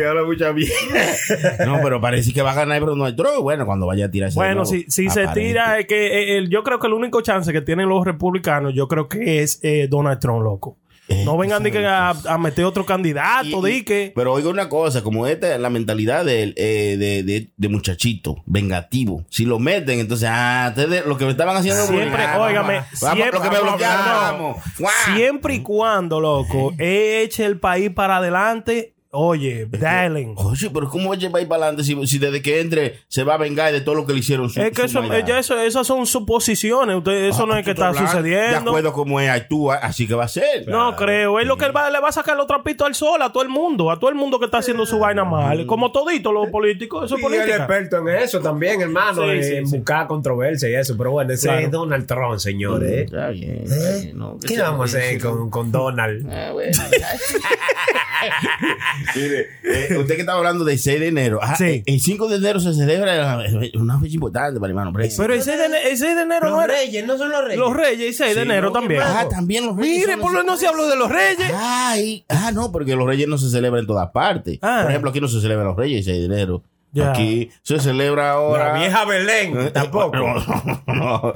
ahora mucha mierda. No, pero parece que va a ganar pero Donald Trump. Bueno, cuando vaya a tirarse. de Bueno, nuevo. si, si se tira, es que eh, el- yo creo que el único chance que tienen los republicanos, yo creo que es eh, Donald Trump, loco. No vengan di que a, a meter otro candidato, di que. Pero oiga una cosa, como esta es la mentalidad de, eh, de, de, de muchachito, vengativo. Si lo meten, entonces, ah, ustedes lo que me estaban haciendo. Siempre, ah, óigame, vamos, vamos, siempre, lo que me bloquearon, no, vamos. Guau. siempre y cuando, loco, eche el país para adelante, oye, darling. Oye, pero ¿cómo eche va a ir para adelante si, si desde que entre se va a vengar de todo lo que le hicieron? Su, Es que su eso, ya eso, esas son suposiciones. Usted, eso Ah, no es que tú estás está hablando De sucediendo. acuerdo como es actúa, así que va a ser. No creo. Es lo que él va, le va a sacar los trapitos al sol a todo el mundo. A todo el mundo que está haciendo su vaina mal. Como todito los políticos. Eso es Y política. experto en eso también, hermano, Sí, en sí, sí. buscar controversia y eso. Pero bueno, ese Claro. es Donald Trump, señores. ¿eh? Está bien. no, que ¿Qué vamos a hacer con, con Donald? Ah, bueno. Mire, eh, usted que estaba hablando del 6 de enero. Ah, Sí. El 5 de enero se celebra una fecha importante para el hermano. Pero, Pero el 6 de, ene- el 6 de enero no Los era. reyes, no son los reyes. Los reyes, y 6 de Sí, enero no, también. Ah, también los reyes. Mire, por lo no se habló de los reyes. Ay, ah, no, porque los reyes no se celebran en todas partes. Ah. Por ejemplo, aquí no se celebran los reyes el 6 de enero. Aquí se celebra ahora. La vieja Belén, tampoco. No,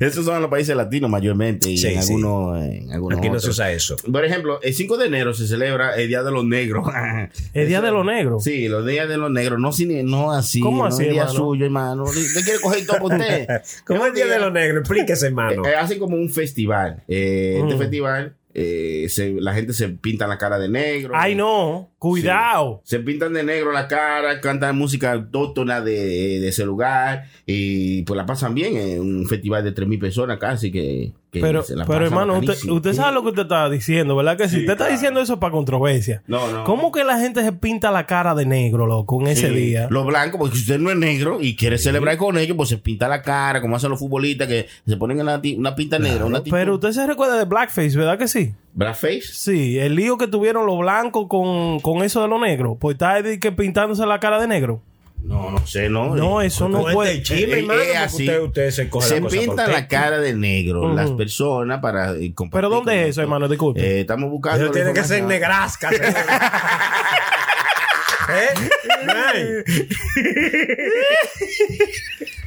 Esos son los países latinos mayormente y Sí, en sí. algunos, en algunos Aquí no se usa eso. Por ejemplo, el 5 de enero se celebra el Día de los Negros. El día de los negros. Sí, los días de los negros, no, no así. ¿Cómo no así, el día hermano? suyo, hermano. ¿Usted quiere coger todo por usted? ¿Cómo es el día día- de los negros? Explíquese, hermano. Eh, hacen como un festival. Eh, Este Mm. festival, eh, se- la gente se pinta la cara de negro. Ay, no. Cuidado. Se pintan de negro la cara, cantan música autóctona de, de ese lugar y pues la pasan bien. Es un festival de 3.000 personas casi que Pero, se la pero hermano, usted, sabe lo que usted está diciendo, ¿verdad? Que si Sí, usted está diciendo eso para controversia. No, no. ¿Cómo que la gente se pinta la cara de negro, loco, en ese día? Los blancos, porque si usted no es negro y quiere celebrar con ellos, pues se pinta la cara, como hacen los futbolistas que se ponen ti- una pinta negra, una Pero usted se recuerda de Blackface, ¿verdad que sí? blackface. Sí, el lío que tuvieron los blancos con, con eso de los negros. Pues está que pintándose la cara de negro. No, no sé, no. No, eso no puede. el chisme, Eh, hermano, eh, porque así. usted, usted se coge se la pintan la cara de negro Ujú. las personas para eh, compartir ¿Pero dónde es eso, hermano? Disculpe. Eh, estamos buscando. Eso tiene que ser señor. ¿Eh?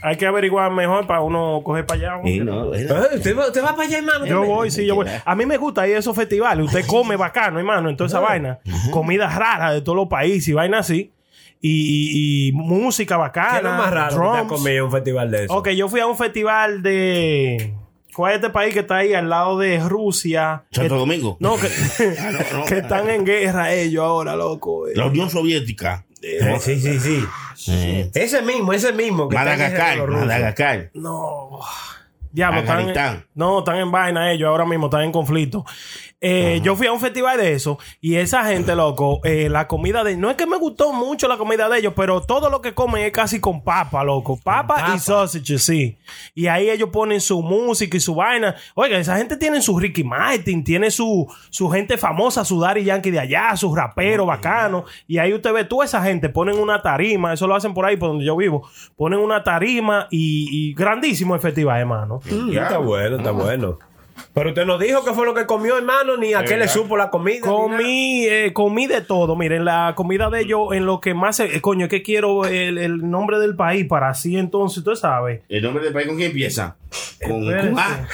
Hay que averiguar mejor para uno coger para allá. Sí, no. Eh, ¿Usted va, usted va para allá, hermano? Yo voy, sí, yo voy. A mí me gusta ir a esos festivales. Usted come bacano, hermano, en toda esa vaina. Comida rara de todos los países y vaina así. Y, y- y música bacana. ¿Qué es lo más raro que te drums. comido en un festival de eso? Ok, yo fui a un festival de. ¿Cuál es este país que está ahí al lado de Rusia? Santo Que- Domingo. No, que, no. que están en guerra ellos ahora, loco. La Unión Soviética. Eh, sí, sí, sí. Ese mismo, ese mismo. Que Madagascar. Madagascar. No. Diablo, están en, no, están en vaina ellos ahora mismo, están en conflicto. Eh, yo fui a un festival de eso y esa gente, loco, eh, la comida de... No es que me gustó mucho la comida de ellos, pero todo lo que comen es casi con papa, loco. Papa, papa. y sausage, sí. Y ahí ellos ponen su música y su vaina. Oiga, esa gente tiene su Ricky Martin, tiene su, su gente famosa, su Daddy Yankee de allá, sus raperos bacanos. Y ahí usted ve, tú esa gente ponen una tarima, eso lo hacen por ahí, por donde yo vivo. Ponen una tarima y, y grandísimo el festival, hermano. Mm, está bueno, está bueno. Pero usted no dijo qué fue lo que comió, hermano, ni a qué le supo la comida. Comí, eh, comí de todo. Miren, la comida de ellos, en lo que más. eh, coño, es que quiero el, el nombre del país para así entonces, tú sabes. ¿El nombre del país con quién empieza? Con, A.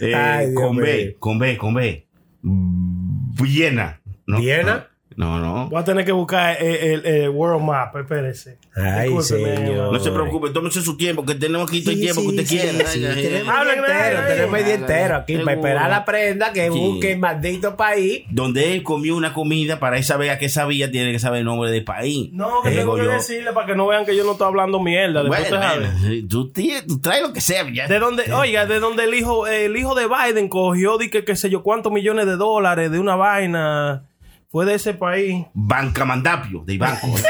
Eh, Ay, Dios con B, con B, con B. Viena. ¿no? ¿Viena? No, no. Voy a tener que buscar eh, el, el World Map, espérese. Ay, señor. No se preocupe, tómese su tiempo, que tenemos aquí todo el Sí, tiempo que usted sí, quiera. tenemos el día entero, tenemos el día entero aquí para esperar la prenda que Sí. busque el maldito país. Donde él comió una comida para él saber a qué sabía, tiene que saber el nombre del país. No, que tengo que decirle para que no vean que yo no estoy hablando mierda. Bueno, usted sabe. bueno, tú, traes lo que sea. ya. De donde, oiga, de donde el hijo, el hijo de Biden cogió, di que qué sé yo, cuántos millones de dólares de una vaina. Fue de ese país. Bancamandapio, de banco.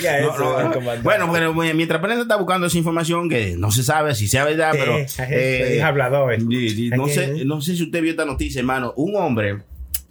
Ya, No, no, no. Bueno, bueno, mientras Brenda está buscando esa información que no se sabe si sea verdad, pero Eh, es hablador. sí, sí, no, sé, no sé si usted vio esta noticia, hermano. Un hombre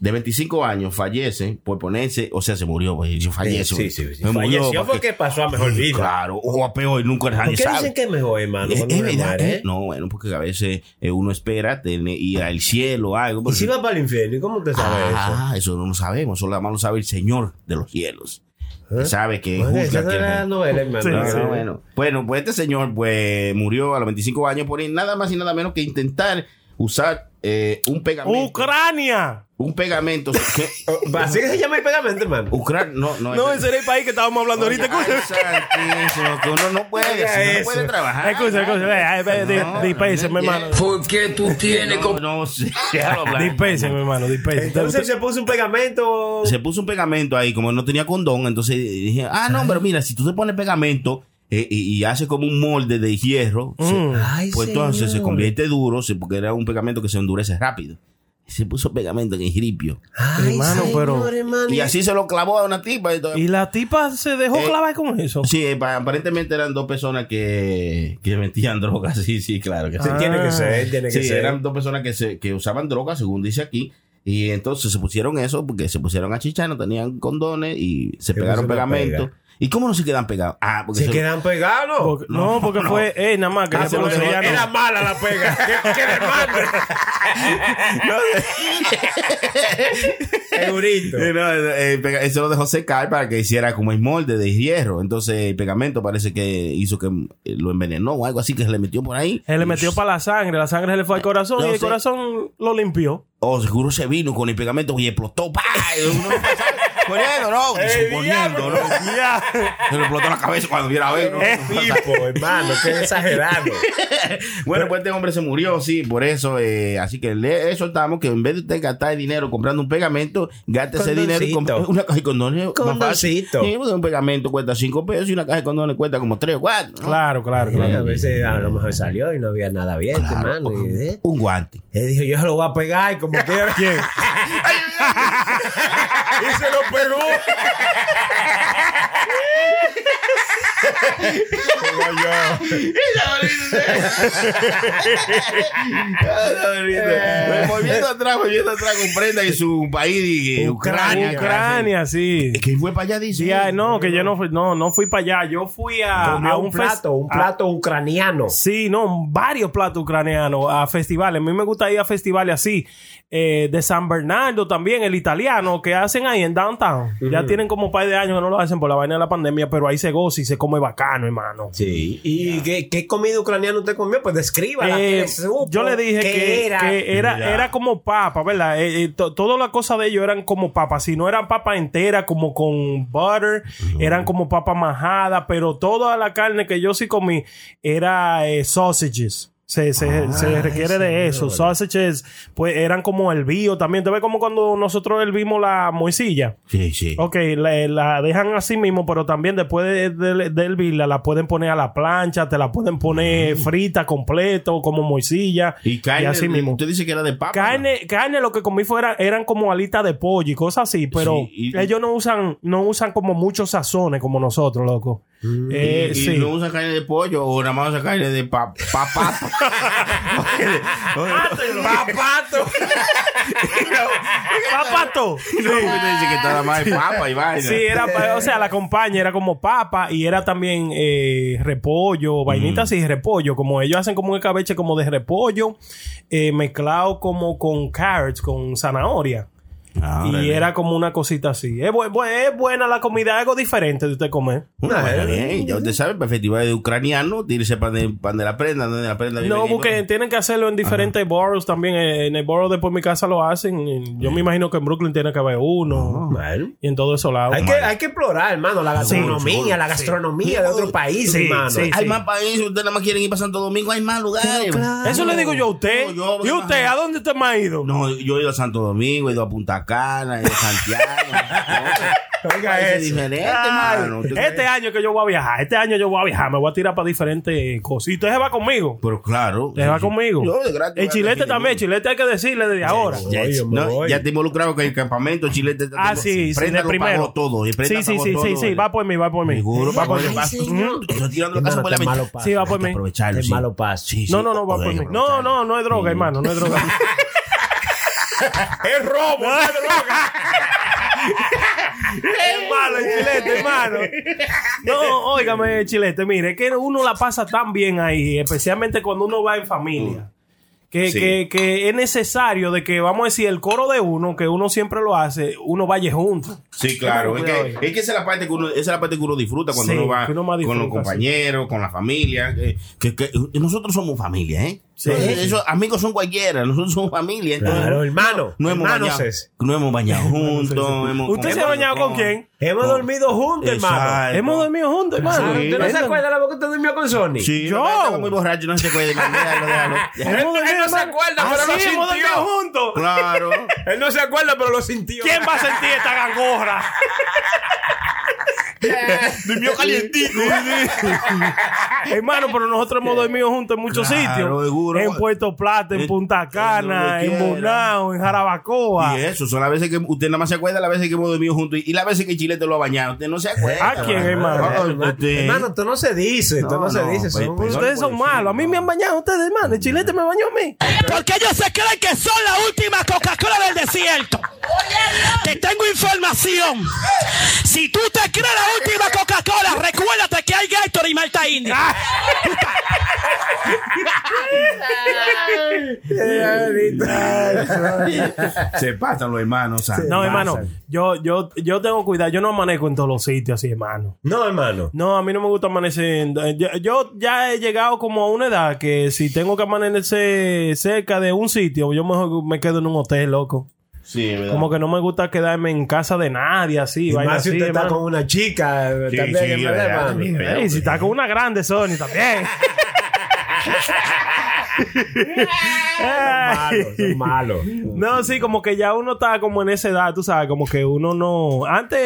de 25 años fallece por ponerse, o sea, se murió, pues, fallece. Sí, sí, sí. Me murió Falleció porque- porque pasó a mejor vida. Claro, o a peor, nunca ¿Por nadie qué sabe. dicen que es mejor, hermano? Es, verdad, ¿eh? eh? No, bueno, porque a veces eh, uno espera tener, ir al cielo o algo. ¿Y si va para el infierno? ¿Y cómo usted sabe ah, eso? no lo sabemos, eso nada más lo sabe el Señor de los cielos. Que sabe que eso? Bueno, juzga que- novela, hermano. Sí, No, sí. no, bueno. Bueno, pues este señor pues murió a los 25 años por nada más y nada menos que intentar usar eh, un pegamento. ¡Ucrania! un pegamento. que- Así que se llama el pegamento, hermano. Ucrania, no, no. No, ese era el país que estábamos hablando ahorita. Ay, Escucha, santísimo, que uno no puede, así, no eso. puede trabajar. escucha, escucha. ve, ay, ve, di- No, Dispénseme, no, hermano. ¿Por qué tú tienes No, no sé, déjalo hablar. Dispénseme, hermano, dispénseme. Entonces se puso un pegamento. se puso un pegamento ahí, como no tenía condón, entonces dije, ah, no, pero mira, si tú te pones pegamento eh, y, y hace como un molde de hierro, se- Mm. Ay, pues entonces se convierte duro, porque era un pegamento que se endurece rápido. Y se puso pegamento en el gripio. Ay, Hermano, señor, pero- hermano. Y así se lo clavó a una tipa. Y todo. Y la tipa se dejó Eh, clavar con eso. Sí, pa- aparentemente eran dos personas que, que metían drogas. Sí, sí, claro. Que sí. Ah. Tiene que ser, tiene que Sí, ser. eran dos personas que, se, que usaban drogas, según dice aquí. Y entonces se pusieron eso porque se pusieron a chichar, no tenían condones y se Se pegaron pegamento. pega. ¿Y cómo no se quedan pegados? Ah, porque Se se- quedan pegados. Porque- no, no, porque no. fue, eh, nada más que Ah, dejó- ella no- Era mala la pega. ¿Qué, qué? Segurito. Eh, no, eh, eso lo dejó secar para que hiciera como el molde de hierro. Entonces el pegamento parece que hizo que eh, lo envenenó o algo así que se le metió por ahí. Se le metió para la sangre, la sangre se le fue al corazón No y el sé. corazón lo limpió. O seguro se vino con el pegamento y explotó. ¡Pah! Uno no sabe. Poniendo, no, suponiendo, ¿no? Se le explotó la cabeza cuando viera a ver. ¿no? Tipo, hermano, qué exagerado. Bueno, pues este hombre se murió, sí, por eso. eh, así que le soltamos que en vez de usted gastar el dinero comprando un pegamento, gaste ese dinero y compre una caja de condones. Condoncito. Sí, porque un pegamento cuesta 5 pesos y una caja de condones cuesta como 3 o 4. Claro, claro, A claro. veces a lo mejor salió y no había nada abierto, hermano. Y, ¿eh? Un guante. Él dijo, yo se lo voy a pegar y como quiera. ¿Quién? y se lo Perú. pegó. Eh, volviendo atrás, volviendo atrás con Prenda y su país, y, Ucrania. Ucrania, sí. Que fue para allá, dice. No, que yo no fui, no, no fui para allá. Yo fui a, un plato, un a- plato ucraniano. Sí, no, varios platos ucranianos a festivales. A mí me gusta ir a festivales así. eh, de San Bernardo también, el italiano que hacen ahí en downtown. Ya tienen como un par de años que no lo hacen por la vaina de la pandemia, pero ahí se goza y se come bacano, hermano. Sí. ¿Y qué, qué comida ucraniana usted comió? Pues descríbala. Eh, yo le dije ¿Qué que era? que era, era como papa, ¿verdad? Eh, eh, to- todas las cosas de ellos eran como papa. Si no eran papa entera, como con butter, eran como papa majada, pero toda la carne que yo sí comí era eh, sausages. Se, se, se requiere de eso. Sausages, pues eran como hervidos también. ¿Te ves como cuando nosotros hervimos la moisilla? Sí, sí. Ok, la, la dejan así mismo, pero también después de, de, de hervirla, la pueden poner a la plancha, te la pueden poner frita completo, como moisilla. Y carne, así mismo. usted dice que era de papa. Carne, carne lo que comí fuera eran como alitas de pollo y cosas así, pero Sí, y- ellos no usan, no usan como muchos sazones como nosotros, loco. Eh, y, y sí. no usa carne de pollo o nada más usa carne de pa- papato. Papato. Papato. No, usted dice que nada más es papa y vaina. Sí, era, o sea, la compañía era como papa y era también eh, repollo, vainitas y repollo, como ellos hacen como un escabeche como de repollo, eh, mezclado como con carrots, con zanahoria. Ah, y era como una cosita así. Es, bu- bu- es buena la comida, algo diferente de usted comer. Bueno, está bien, ya usted sabe, para el festival de ucraniano, tírese pan de, pan de la prenda, donde la prenda No, porque tienen que hacerlo en diferentes boroughs también. Eh, En el borough después de mi casa lo hacen. Yo me imagino que en Brooklyn tiene que haber uno. Bueno. Y en todo eso lados. Hay que, hay que explorar, hermano, la gastronomía, la gastronomía de otros países, hermano. sí, Hay más países, ustedes nada más quieren ir para Santo Domingo, hay más lugares. Eso le digo yo a usted. No, yo- ¿Y usted? ¿A dónde usted me ha ido? No, yo he ido a Santo Domingo, he ido a Punta Cana, he ido a Santiago. Oiga Países eso. diferentes, Ay, mano. ¿Usted este año que yo voy a viajar, este año yo voy a viajar, me voy a tirar para diferentes cositas. Usted se va conmigo. Pero claro. Usted se va conmigo. El chilete también, chilete hay que decirle desde ahora. Ya, no, te involucrado con el campamento, Chilete. Ah, sí, sí, Prenda de primero. todo. y Prenda Sí, sí, sí, todo, sí, sí, va por mí, va por mí. Seguro, Va por va mí. Estoy tirando la casa por la. Sí, va por que mí. Es malo paso. No, no, no, va por que mí. No, no, no es droga, hermano, no es droga. Es robo, no es droga. Es malo el chilete, hermano. No, óigame, chilete, mire, que uno la pasa tan bien ahí, especialmente cuando uno va en familia. Que, Sí. que, que es necesario de que, vamos a decir, el coro de uno, que uno siempre lo hace, uno vaya junto. Sí, claro. Es que, es que esa es la parte que uno, esa es la parte que uno disfruta cuando Sí, uno va uno con los compañeros, con la familia. Que, que- que nosotros somos familia, ¿eh? Sí. Entonces, esos amigos son cualquiera, nosotros somos familia. entonces, Claro, hermano. no hemos hermanos bañado, es. no hemos bañado juntos. hemos- ¿Usted se ha bañado con quién? Hemos dormido juntos, hermano. Hemos dormido juntos, hermano. ¿Usted no se acuerda la vez que usted durmió con Sony? Sí, Yo. no, estaba muy borracho, no se puede. Déjalo, déjalo. Hemos dormido, él no se acuerda, pero Ah, lo sí, hemos sintió. dormido juntos. Claro. Él no se acuerda, pero lo sintió. ¿Quién va a sentir esta gangorra? Durmió calientito. Hermano, pero nosotros hemos dormido juntos en muchos Claro, sitios. seguro. En Puerto Plata, en Punta Cana, en. Bonao, en Jarabacoa. Y eso, son las veces que usted nada más se acuerda, las veces que hemos dormido juntos y, y las veces que Chilete lo ha bañado. Usted no se acuerda. ¿A quién, hermano? Ah, Hermano, usted- hermano, esto no se dice, esto no, No, se dice. pues, son- pues, Ustedes son malos. A mí me han bañado ustedes, hermano. El chilete me bañó a mí. Porque ellos se creen que son la última Coca-Cola del desierto. Te tengo información. Si tú te crees la última Coca-Cola, recuérdate que hay Gatorade y Malta India. se pasan los hermanos. No, hermano. Yo, yo, yo tengo cuidado. Yo no amanezco en todos los sitios así, hermano. No, hermano. No, a mí no me gusta amanecer. en- Yo, yo ya he llegado como a una edad que si tengo que amanecer cerca de un sitio, yo mejor me quedo en un hotel, loco. Sí, es verdad. Como que no me gusta quedarme en casa de nadie, así. Y más si así, usted está con una chica, Sí, también, sí, ¿verdad, verdad, hermano? también, verdad. Ey, si está con una grande, Sony, también. Malos, son malos. No, sí, como que ya uno está como en esa edad, tú sabes, como que uno no... Antes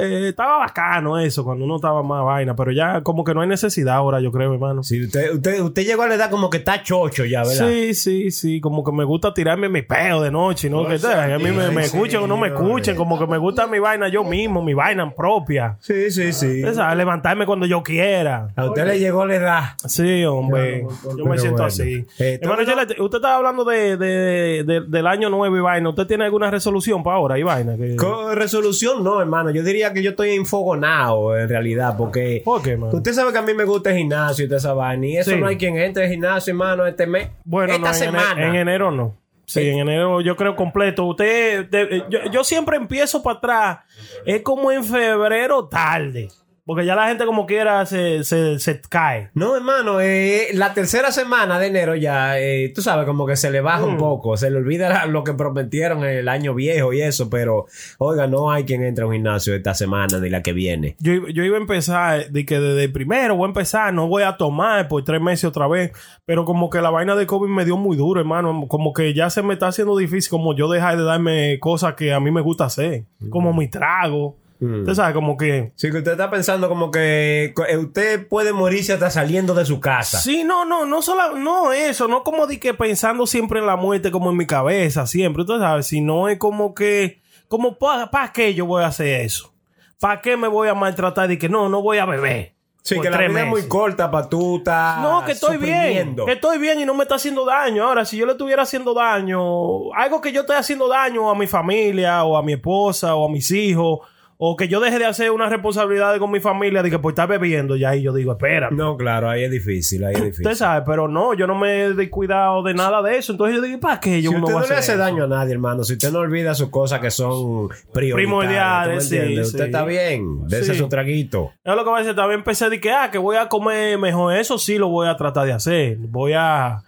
eh, estaba bacano eso, cuando uno estaba más vaina, pero ya como que no hay necesidad ahora, yo creo, hermano. Si usted, usted, usted llegó a la edad como que está chocho ya, ¿verdad? Sí, sí, sí, como que me gusta tirarme mi peo de noche, ¿no? Que tal, a mí me, me escuchen o no me escuchen, como que me gusta mi vaina yo mismo, mi vaina propia. Sí, sí, sí. Usted sabe, levantarme cuando yo quiera. A usted le llegó la edad. Sí, hombre. Yo me siento bueno. así. Eh, Hermano, usted estaba hablando de, de- de- del año nuevo y vaina. ¿Usted tiene alguna resolución para ahora y vaina? Que- Con resolución, no, hermano. Yo diría que yo estoy enfogonado en realidad, porque ¿Por qué, usted sabe que a mí me gusta el gimnasio y toda esa vaina. Y eso Sí. no hay quien entre al gimnasio, hermano, este mes. Bueno, esta no, semana. en enero no. Sí, en enero yo creo completo. Usted, de- yo, yo siempre empiezo para atrás. Es como en febrero tarde. Porque ya la gente como quiera se, se, se cae. No, hermano, eh, la tercera semana de enero ya, eh, tú sabes, como que se le baja Mm. un poco, se le olvida lo que prometieron el año viejo y eso, pero, oiga, no hay quien entre a un gimnasio esta semana ni la que viene. Yo, iba- yo iba a empezar de que desde primero voy a empezar, no voy a tomar por tres meses otra vez, pero como que la vaina de COVID me dio muy duro, hermano, como que ya se me está haciendo difícil como yo dejar de darme cosas que a mí me gusta hacer, como mi trago. Usted sabe, como que... Sí, que usted está pensando como que eh, usted puede morirse hasta saliendo de su casa. Sí, no, no, no solo, no eso, no como de que pensando siempre en la muerte como en mi cabeza, siempre, usted sabe, sino es como que, como para qué yo voy a hacer eso, para qué me voy a maltratar y que no, no voy a beber. Sí, que la vida es muy corta para tú estar No, que estoy bien. Que estoy bien y no me está haciendo daño. Ahora, si yo le estuviera haciendo daño, algo que yo estoy haciendo daño a mi familia, o a mi esposa, o a mis hijos, o que yo deje de hacer una responsabilidad con mi familia, de que por estar bebiendo, ya ahí yo digo, espera. No, claro, ahí es difícil, ahí es difícil. Usted sabe, pero no, yo no me he descuidado de nada de eso. Entonces yo digo, ¿para qué yo si usted voy no le hace eso? daño a nadie, hermano, si usted no olvida sus cosas que son Primordiales, ¿tú me entiendes? sí, Usted sí. está bien, dese Sí. su traguito. Es lo que va a decir. También empecé de que, ah, que voy a comer mejor. Eso sí lo voy a tratar de hacer. Voy a,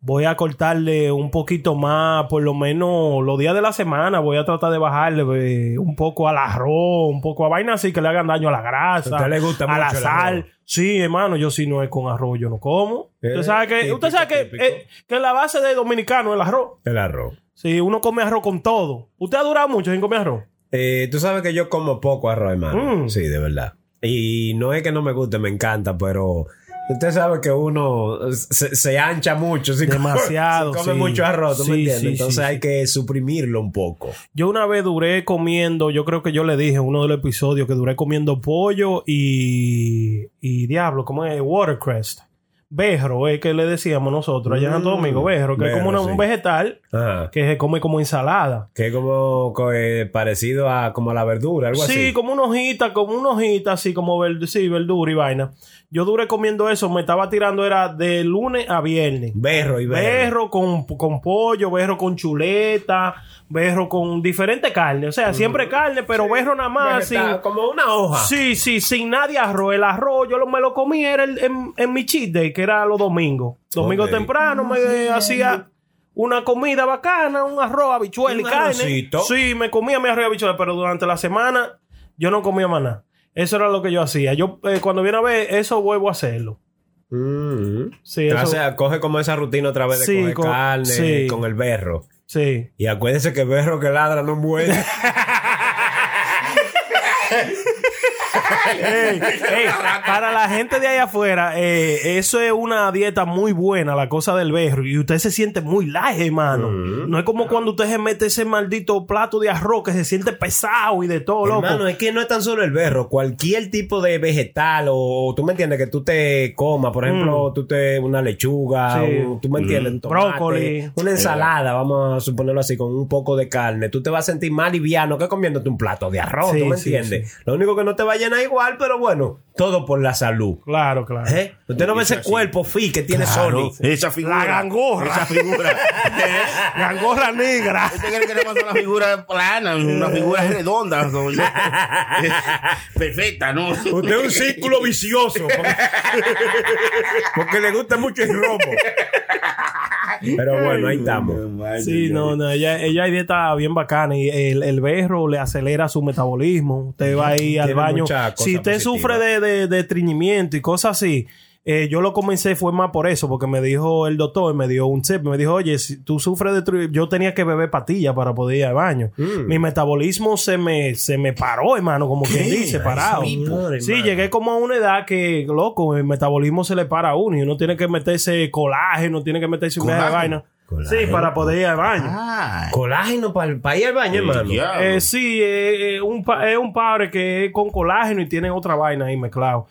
voy a cortarle un poquito más, por lo menos los días de la semana. Voy a tratar de bajarle eh, un poco al arroz, un poco a vainas así que le hagan daño a la grasa. ¿A usted le gusta a la mucho sal. Sí, hermano, yo si no es con arroz, yo no como. Eh, usted sabe que, típico, usted sabe que, eh, que la base de dominicano es el arroz. El arroz. Sí, uno come arroz con todo. ¿Usted ha durado mucho sin comer arroz? Eh, tú sabes que yo como poco arroz, hermano. Mm. Sí, de verdad. Y no es que no me guste, me encanta, pero usted sabe que uno se, se ancha mucho. Si come- Demasiado, si come sí. mucho arroz, ¿tú Sí, me entiendes? sí, Entonces sí, hay sí. que suprimirlo un poco. Yo una vez duré comiendo, yo creo que yo le dije en uno de los episodios que duré comiendo pollo y, y diablo, ¿cómo es? Watercrest. Berro, es que le decíamos nosotros allá en Santo Domingo, berro, que es como un sí. vegetal Ajá. que se come como ensalada. Que es como co- eh, parecido a como a la verdura, algo Sí, así. como una hojita, como una hojita, así como verd- sí, verdura y vaina. Yo duré comiendo eso, me estaba tirando, era de lunes a viernes. Berro y berro. Berro con, con pollo, berro con chuleta, berro con diferentes carnes. O sea, siempre carne, pero berro nada más. Sin- como una hoja. Sí, sí, sin nadie arroz. El arroz yo lo, me lo comía era el- en, en mi cheat day, que era los domingos. Domingo temprano me hacía una comida bacana, un arroz, habichuela y Un carne. arrocito. Sí, me comía mi arroz y habichuela, pero durante la semana yo no comía más nada. Eso era lo que yo hacía. Yo, eh, cuando viene a ver, eso vuelvo a hacerlo. Mm. Sí, eso- O sea, coge como esa rutina otra vez de Sí, coger con- carne sí. con el berro. Sí. Y acuérdese que berro que ladra no muere. Ey, ey, para la gente de ahí afuera, eh, eso es una dieta muy buena, la cosa del berro. Y usted se siente muy light, hermano. No es como cuando usted se mete ese maldito plato de arroz que se siente pesado y de todo, loco. Hermano, es que no es tan solo el berro, cualquier tipo de vegetal o tú me entiendes que tú te comas, por ejemplo, tú te una lechuga, Mm. Sí. tú me entiendes, Mm. tomate, Brócoli. una ensalada, vamos a suponerlo así, con un poco de carne, tú te vas a sentir más liviano que comiéndote un plato de arroz, Sí, tú me sí, entiendes. Lo único que no te va a llenar igual, pero bueno, todo por la salud. Claro, claro. ¿Eh? Usted no ve ese cuerpo fi que tiene Claro, Sony. esa figura. La gangorra. Esa figura. Gangorra negra. ¿Usted cree que le pasa una figura plana, una figura redonda? Perfecta, ¿no? Usted es un círculo vicioso. Porque, porque le gusta mucho el robo. Pero bueno, ahí estamos. Sí, no, no, ella, ella hay dieta bien bacana y el, el berro le acelera su metabolismo. Usted va ahí al Tiene baño. Si usted positivas. sufre de, de, de estreñimiento y cosas así, eh, yo lo comencé fue más por eso, porque me dijo el doctor, me dio un tip, me dijo, oye, si tú sufres de... Yo tenía que beber pastillas para poder ir al baño. Mm. Mi metabolismo se me, se me paró, hermano, como quien dice, parado. señor, Sí, hermano. llegué como a una edad que, loco, el metabolismo se le para a uno y uno tiene que meterse colágeno, tiene que meterse una de Sí, para poder ir al baño. Ah, Colágeno para ir al baño, hermano. Eh, sí, eh, eh, un pa- es un padre que es con colágeno y tiene otra vaina ahí mezclado.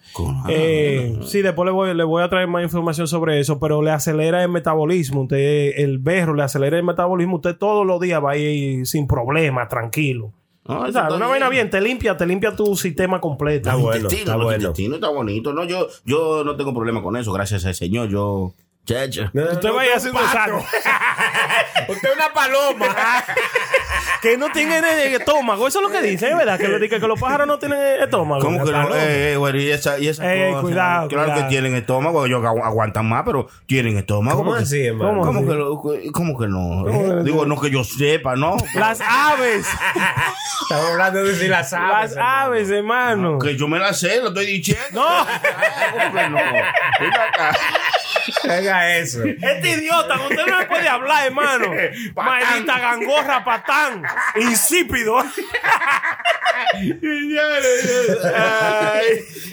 Eh, sí, después le voy, le voy a traer más información sobre eso, pero le acelera el metabolismo. Usted, el berro le acelera el metabolismo. Usted todos los días va a ir sin problema, tranquilo. No, O eso sea, está una vaina bien, te limpia, te limpia tu sistema completo. Está Los bueno, intestinos, está bueno. está bonito. No, yo, yo no tengo problema con eso, gracias al Señor. Yo, chacha. No, no, Usted no, vaya haciendo saco. Usted es una paloma. que no tiene estómago. Eso es lo que dice, ¿es verdad? Que, lo, que, que los pájaros no tienen estómago. ¿Cómo que no? Eh, eh, güey, y esa, y esa Ey, cosa, cuidado, Claro cuidado. que tienen estómago, ellos agu- aguantan más, pero tienen estómago. ¿Cómo porque- así, hermano? ¿Cómo, así? que, lo- cómo que no? que Digo, no que yo sepa, ¿no? Las aves. Estamos hablando de si las aves. Las aves, hermano. Que yo me la sé, lo estoy diciendo. No. ¿Cómo que no? Ven acá. Haga eso. Este idiota, usted no me puede hablar, hermano. Maldita gangorra patán. Insípido.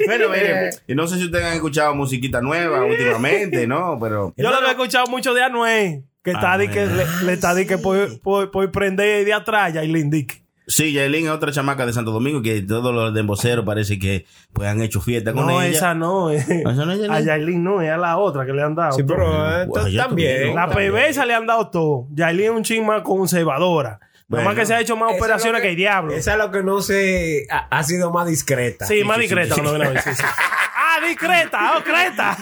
Bueno, mire, y no sé si ustedes han escuchado musiquita nueva últimamente, ¿no? Pero Yo lo que he escuchado mucho de Anuel. Que está di que le, le está di que por, por, por prender de atrás ya y le indique. Sí, Yailin es otra chamaca de Santo Domingo que todos los demboceros parece que pues han hecho fiesta con No, ella. esa no. eh. ¿Esa no es Yailin? A Yailin no, es a la otra que le han dado. Sí, pero eh, también. La PBS le han dado todo. Yailin es un ching más conservadora. Más Bueno. que se ha hecho más operaciones que el diablo. Esa es lo que no se ha, ha sido más discreta. Sí, más discreta cuando viene a ver, sí, Ah, discreta, oh, creta.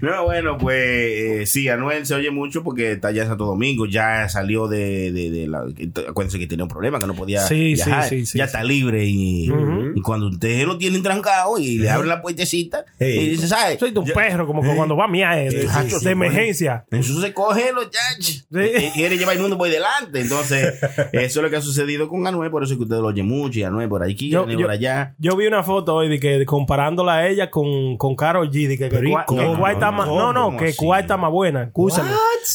No, bueno, pues eh, sí, Anuel se oye mucho porque está allá en Santo Domingo, ya salió de, de, de la... Acuérdense que tenía un problema, que no podía Sí, sí, viajar, sí, sí, ya está libre y, y cuando ustedes lo tienen trancado y le abren la puertecita y dice, ¿sabes? Soy tu perro, como que cuando va a eh, de, de emergencia. Eso se coge los chachos. Y Quiere llevar el mundo por delante. Entonces, eso es lo que ha sucedido con Anuel. Por eso es que ustedes lo oyen mucho. Y Anuel por aquí, Yo- Anuel yo- por allá. Yo vi una foto hoy de que comparándola a ella con, con Karol G. Que, que, Pero, ¿y Cuá- cómo? que Cuá está más. No, no, ¿Cómo que así? Cuá está más buena. Escúchame.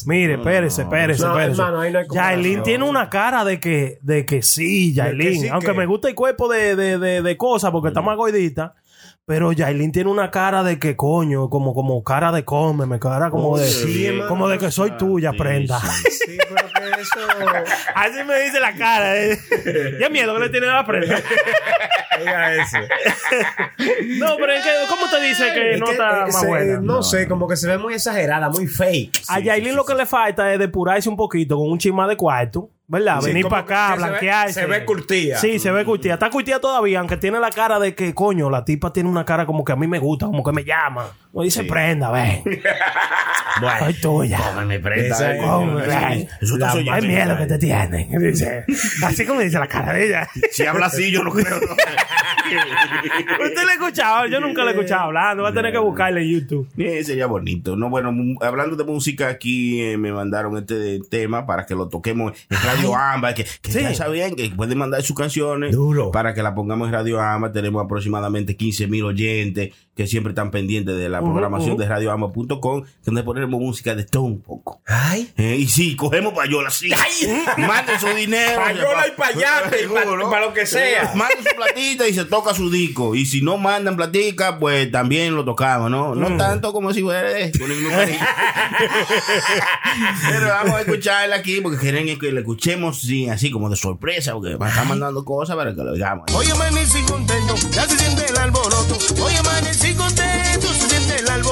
Mire, espérese, espérese, No, espérese. Yailin tiene una cara de que, de que sí, Yailin. sí Aunque que- me gusta el cuerpo de, de, de, de cosas porque está más gordita. Pero Yailin tiene una cara de que coño, como, como cara de cómeme, cara como de, sí, como de que soy tuya, prenda. Sí, pero que eso. Así me dice la cara. Eh. Ya miedo que le tiene a la prenda. Oiga eso. No, pero es que, ¿cómo te dice que Es no que, está más se- buena? No, sé, como que se ve muy exagerada, muy fake. A Yailin lo que le falta es depurarse un poquito con un chisma de cuarto, ¿verdad? Sí, Venir para acá, que se ve- blanquearse. se ve curtida. Sí, se ve curtida. Está curtida todavía, aunque tiene la cara de que, coño, la tipa tiene una cara como que a mí me gusta, como que me llama. O dice, prenda, ven. Soy tuya. me prenda. Esa eh, es- Cómo, eso- ven. eso está La soñando. Hay miedo que te tienen. Dice. Así como dice la cara de ella. Si habla así, yo no creo. Usted le ha escuchado, yo nunca le he escuchado hablando. Va a tener que buscarle en YouTube. Eh, sería bonito. No, bueno, mu- hablando de música, aquí eh, me mandaron este tema para que lo toquemos en Radio Amba. Que, que Sí. ya que pueden mandar sus canciones Duro. para que la pongamos en Radio Amba. Tenemos aproximadamente 15 mil oyentes que siempre están pendientes de la Programación de radioamba.com, donde ponemos música de todo un poco. Ay. Eh, y sí, cogemos payola, sí. Manden su dinero. Payola y payate, y pa- Seguro. pa lo que sea. Manden su platita y se toca su disco. Y si no mandan platica, pues también lo tocamos, ¿no? No Mm. tanto como si fuera esto. Pero vamos a escucharla aquí porque quieren que la escuchemos sí, así como de sorpresa, porque me están mandando cosas para que lo digamos. Hoy amanecí contento, ya se siente el alboroto. Hoy amanecí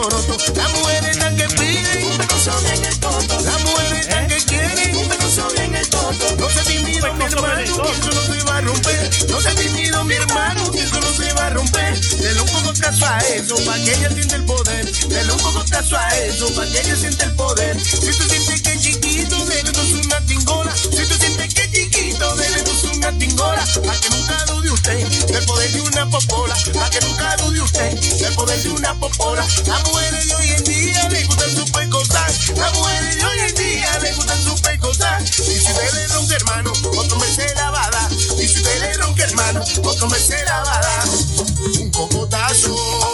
alboroto. Las mujeres están que piden un pecoso en el toto. Las mujeres están que quieren un pecoso en el toto. No se tímido, mi hermano, que eso no se va a romper. No se tímido, mi hermano, que eso no se va a romper. Dele un poco caso a eso, pa' que ella sienta el poder. Dele un poco caso a eso, pa' que ella sienta el poder. Si tú sientes que es chiquito, dele dos una tingola. Si tú sientes que es chiquito, dele dos una tingola. Pa' que nunca dude usted del poder de una popola. Pa' que nunca dude usted del poder de una popola. Las mujeres de hoy en día le gustan super cosas. Las mujeres de hoy en día le gustan super cosas. Y si usted le ronca, hermano, otro mes se la va a dar. Y si usted le ronca, hermano, otro mes se la va a dar. Un cocotazo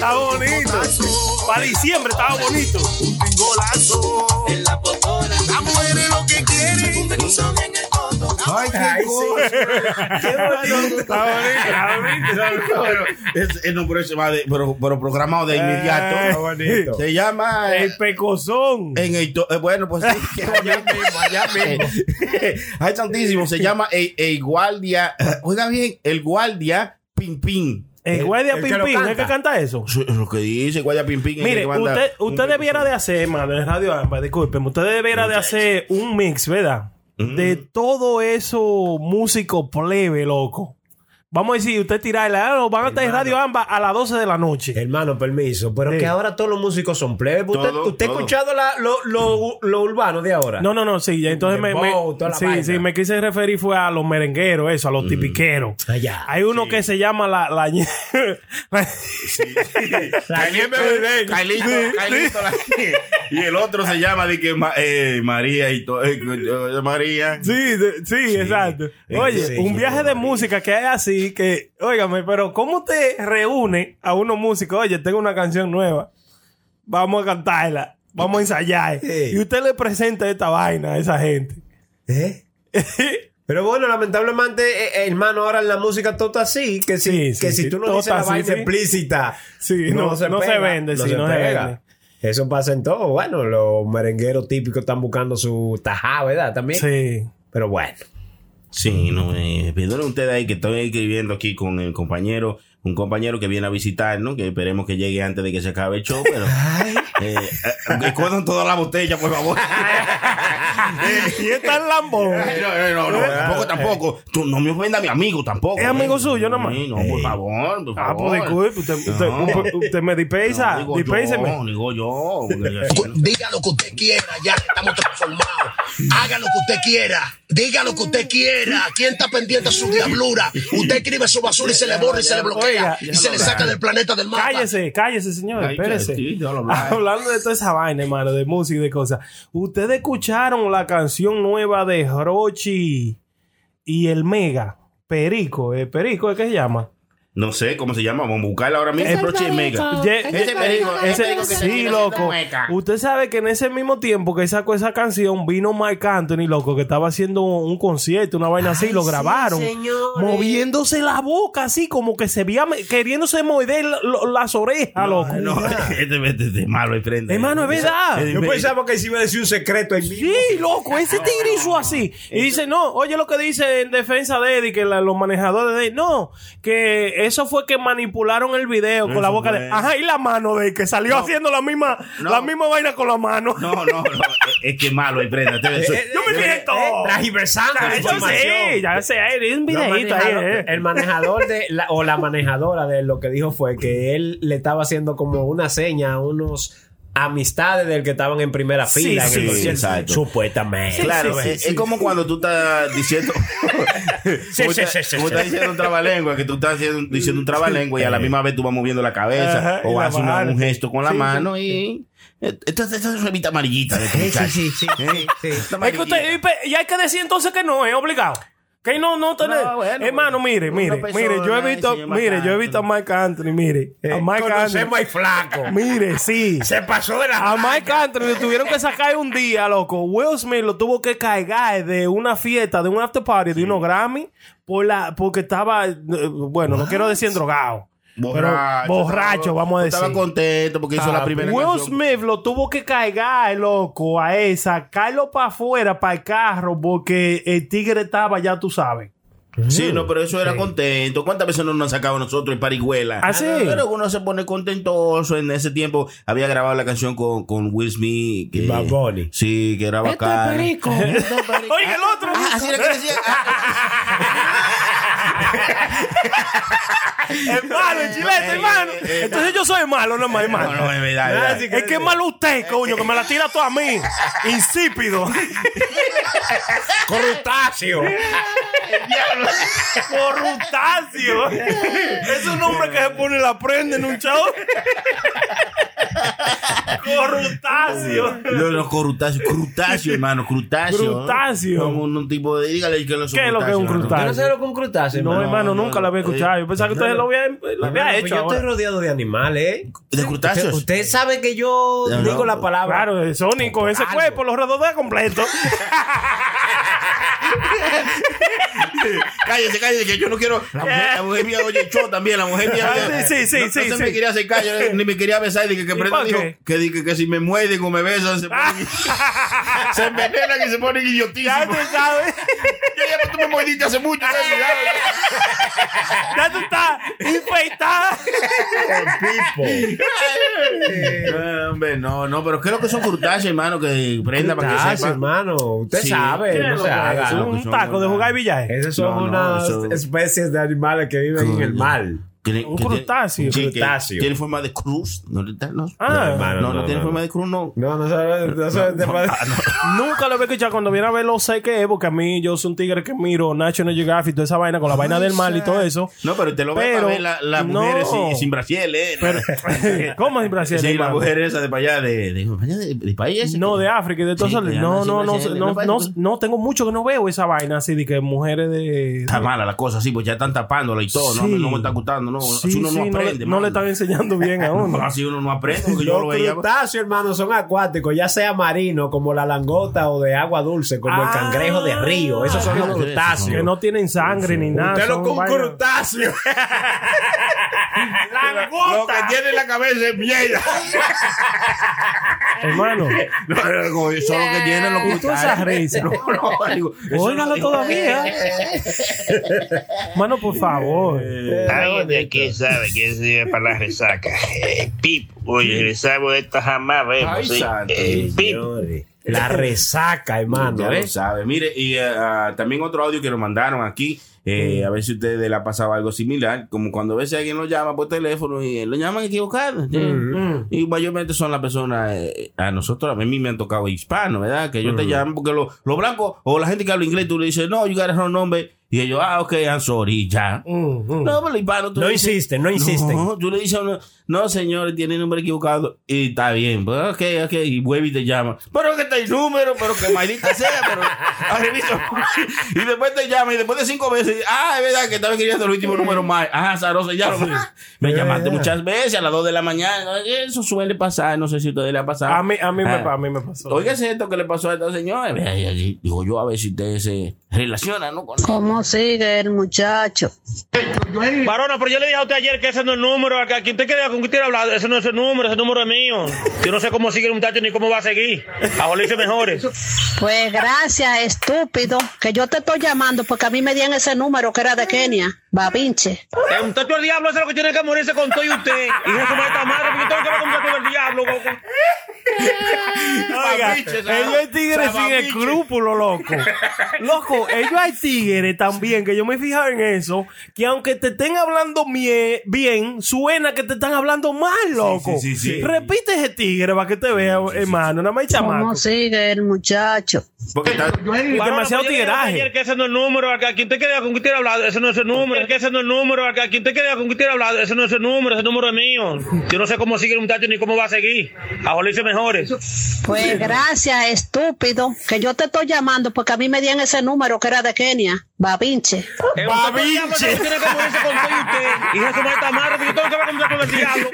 Está bonito. Para diciembre estaba bonito. Un pingolazo en la popola. Las mujeres lo que un pecozón en el coto. Ay, qué cosa. Qué bonito. Está bonito, está bonito. Pero, es, es, no, pero, ese va de- pero, pero programado de inmediato. Bonito. Se llama eh, El pecozón. en el to- eh, bueno pues sí, allá mismo allá mismo ay santísimo se llama el, el guardia oiga bien el guardia pin pin El guardia el que Pimpín, ¿es que canta eso? Eso es lo que dice guardia el Mire, usted, usted debiera de hacer, hermano, en Radio Amba, discúlpeme, usted debiera de hacer un mix, ¿verdad? De todo eso músico plebe, loco. Vamos a decir, usted tirarla, ah, van a estar en Radio Amba a las 12 de la noche. Hermano, permiso, pero Sí. que ahora todos los músicos son plebes. ¿Usted, Todo, usted ha todo. escuchado la- lo, lo, lo urbano de ahora? No, no, no, sí, ya, entonces me, Dembow, me- toda la sí, vaina. sí, me quise referir fue a los merengueros, eso, a los tipiqueros. Allá. Hay uno que se llama la... la, la- Carlito, Carlito, la- y el otro se llama de que Ma- eh, María y todo eh, eh, María Sí, de- sí, exacto. Oye, Sí, un viaje de música que hay así, que, óigame, pero ¿cómo te reúne a unos músicos? Oye, tengo una canción nueva, vamos a cantarla, vamos a ensayar. Sí. Y usted le presenta esta vaina a esa gente. ¿Eh? Pero bueno, lamentablemente, eh, eh, hermano, ahora en la música todo está así, que si, Sí, sí, que si tú no dices la vaina explícita, no, no se, pega, vende, sí, no se pega. vende. Eso pasa en todo. Bueno, los merengueros típicos están buscando su tajá, ¿verdad? También. Sí. Pero bueno. Sí, no, eh, perdonen ustedes ahí que estoy escribiendo aquí con el compañero, un compañero que viene a visitar, ¿no? Que esperemos que llegue antes de que se acabe el show, pero... eh, eh, recuerden toda la botella, por favor. y está el lambón. No, no, no, tampoco, tampoco. Tú no me ofenda a mi amigo tampoco. ¿Es amigo suyo nada más? Sí, no, por favor, por Ah, favor. pues disculpe, usted, usted, No. usted- usted me dispensa, No, digo dispénseme. yo, digo yo. porque- Diga lo que usted quiera, ya que estamos transformados. Haga lo que usted quiera. Diga lo que usted quiera. ¿Quién está pendiente a su diablura? Usted escribe su basura y se le borra y se le bloquea. Y se le saca del planeta del mapa. Cállese, cállese, señor, espérese. hablo. Hablando de toda esa vaina, hermano, de música y de cosas. ¿Ustedes escucharon la canción nueva de Rochi y el Mega? Perico, ¿eh? Perico, ¿es que se llama? No sé cómo se llama, vamos a buscarla ahora mismo. Es Broche y Mega. Ye- Ese perico, ese perico que se sí, loco. Usted sabe que en ese mismo tiempo que sacó esa canción vino Mark Anthony, loco, que estaba haciendo un concierto, una vaina así, lo grabaron. moviéndose la boca así, como que se veía me- queriéndose morder las orejas, loco. No, este este es malo y prende. Hermano, es verdad. Es Yo pensaba que se iba a decir un secreto ahí mismo. Sí, loco, ese tigre hizo así. Y dice, no, oye lo que dice en defensa de Eddie, que la- los manejadores de Eddie, no, que eso fue que manipularon el video con Eso la boca de... Ajá, y la mano de él, que salió haciendo la misma, No. la misma vaina con la mano. No, no, no. Es que malo. Este- eso- Yo me fijé en todo. Tragiversando la Eso sí, ya sé, es un Los videito ahí, eh. El manejador de la- o la manejadora de él lo que dijo fue que él le estaba haciendo como una seña a unos amistades del que estaban en primera Sí, fila en sí, el concierto. Supuestamente. Claro, sí, sí, es, sí. es como cuando tú estás diciendo. Sí, como sí, estás- sí, sí, como sí. estás diciendo un trabalengua, que tú estás haciendo, diciendo un trabalengua y a la misma vez tú vas moviendo la cabeza Ajá, o haces un gesto con la Sí, mano y. Esta esta es una amarillita de este sí, sí, sí, sí. Esta Es que usted, y hay que decir entonces que no, es obligado. Que no, no bueno, Hermano, mire, mire, persona, mire, yo he visto, mire, yo he visto a Mike Anthony, mire, a Mike Anthony. Al flaco. Mire, sí. Se pasó de la. A Mike Anthony le tuvieron que sacar un día, loco. Will Smith lo tuvo que cargar de una fiesta, de un after party, de unos Grammy, por la, porque estaba, eh, bueno, no quiero decir drogado. Pero borracho, estaba- vamos a decir. Estaba contento porque hizo la Ah, primera Will canción. Smith lo tuvo que cargar, loco, a él, sacarlo para afuera, para el carro, porque el tigre estaba, ya tú sabes. Sí, no, pero eso era contento. ¿Cuántas veces no nos han sacado nosotros en Parihuela? ¿Ah, sí? Pero uno se pone contentoso. En ese tiempo había grabado la canción con, con Will Smith. Que, Bad Bunny. Sí, que era bacán. Oye, el otro. Ah, así era que decía. Es malo, el chilete, hermano. Entonces yo soy malo, no es más, hermano. No, no, es verdad, es verdad. Es que es malo usted, coño, que me la tira toda a mí. Insípido. Corruptacio. Corruptacio. Es un hombre que se pone la prenda en un show. Corruptacio. No, no, crustáceo, crustáceo, hermano, crustáceo. Crustáceo. Como un tipo de. Dígale que lo ¿Qué es lo que es un ¿Usted no sabe lo que es un crustáceo? No, hermano, no, nunca lo había no. escuchado. Yo pensaba que ustedes lo habían, lo habían Hermano, hecho. pues yo estoy rodeado de animales, ¿eh? ¿De crustáceos? Usted, usted sabe que yo No, digo no. la palabra. Claro, Sonic con ese cuerpo lo redondea completo. Cállese, cállese, que yo no quiero. La mujer, la mujer mía oye show también. La mujer mía. Ah, sí, sí, sí, no, no sí, sí. me quería acercar, yo ni me quería besar. Dije que ¿Y Brenda por dijo que, dije que si me muerden o me besan, se ponen. se envenenan y se ponen Ya idiotísimos. tú sabes. Yo ya, pero tú me mordiste hace mucho. ¿sabes? Ya tú estás infectada. No, hombre, no, no, pero creo que son crustáceos, hermano, que prenda para que sepa. hermano. Usted Sí. sabe, ¿Qué no lo se que haga. es? lo que Un son, taco de ¿verdad? jugar billar. Esas son No, no, unas eso- especies de animales que viven en el mar. Tiene- Un que tiene- crustáceo. sí, que Crustáceo. Tiene forma de cruz. No, no, no, Ah, hermano, no, no no, tiene no. forma de cruz, no. No, no sabe. No sabe de- Nunca lo había escuchado cuando viene a ver lo sé que es, porque a mí yo soy un tigre que miro National Geographic y toda esa vaina con la vaina del mal y todo eso. No, pero te lo para ver las la no. mujeres sin, sin brasiel, ¿eh? Pero, ¿Cómo es Brasil? sí, la hermano? mujer esa de para allá, de, de, de, de, de país ese. No, de África y de todo Sí, eso. que No, no, sin no, no, ¿no? no, no, tengo mucho que no veo esa vaina así de que mujeres de. Está mala la cosa, sí, pues ya están tapándola y todo, no, no me está gustando, ¿no? no, Sí, así uno sí, no aprende. le, no le están enseñando bien a uno. No, así uno no aprende, porque yo Los lo veía. crustáceos, hermano, son acuáticos, ya sea marino, como la langota o de agua dulce, como el Ah. cangrejo de río. Esos son los crustáceos. Que no tienen sangre ni nada. Usted lo con un Lo que tiene en la cabeza es mierda. Hermano. No, no, Eso es lo que tienen los Y tú esa risa. No, no, digo, Óigalo no- todavía. Mano, por favor. Alguien de aquí sabe que sirve para la resaca. Eh, Pip, oye, resaca esta jamás vemos. Ay, ¿sí? santo. Eh, Pip. La resaca, hermano. Ya ¿eh? lo sabe. Mire, y eh, ah, también otro audio que nos mandaron aquí. Eh, A ver si a ustedes le ha pasado algo similar. Como cuando a veces alguien lo llama por teléfono y lo llaman equivocado. ¿sí? Mm. Y mayormente son las personas. eh, a nosotros, a mí me han tocado hispanos, ¿verdad? Que ellos te llaman porque los blancos o la gente que habla inglés, tú le dices, no, you got a wrong number. Y ellos, ah, ok, I'm sorry, ya. No, pero los hispanos. tú No dices- insisten, no insisten. No, tú le dices a uno, no, señor, tiene el número equivocado. Y está bien, pues, ok, ok. Y vuelve y te llama. Pero que está el número, pero que maldita sea, pero. y después te llama, y después de cinco veces, ah, es verdad que estaba queriendo el último número más. Ah, Zarosa, ya lo Me llamaste muchas veces a las dos de la mañana. Eso suele pasar, no sé si a ustedes le ha pasado. A mí, a mí, me, Ah. a mí me pasó. Oiga, esto que le pasó a esta señora. Digo yo, a ver si ustedes se relacionan, ¿no? Con ¿Cómo sigue el muchacho? Varona, pero yo le dije a usted ayer que ese no es el número. A quien usted quiera con quiera hablar, ese no es el número, ese número es mío. Yo no sé cómo sigue el muchacho ni cómo va a seguir. A volverse mejores. Pues gracias, estúpido, que yo te estoy llamando porque a mí me dieron ese número que era de Kenia, babinche. El muchacho del diablo es lo que tiene que morirse con todo y usted. Y eso me está madre, porque yo tengo que ver con el muchacho del diablo. loco. Oiga, ellos hay tigres sin escrúpulos, loco. Loco, ellos hay tigres también, que yo me he fijado en eso, que aunque te estén hablando mie- bien, suena que te están hablando mal, loco. sí, sí, sí. Repite ese tigre para que te vea, hermano. Nada más chamaco. ¿Cómo sigue el muchacho? Porque está- demasiado ayer que ese no es el número. A quien usted quiera con quien quiera hablar, ese no es el número. Que ese no es el número. A quien usted quiera con quien quiera hablar, ese no es el número, ese número es mío. Yo no sé cómo sigue el muchacho ni cómo va a seguir. A volverse mejores. Pues gracias, estúpido, que yo te estoy llamando porque a mí me dieron ese número que era de Kenia, babinche. Lo que tiene que morirse con usted. Madre, yo tengo que ver con el diablo.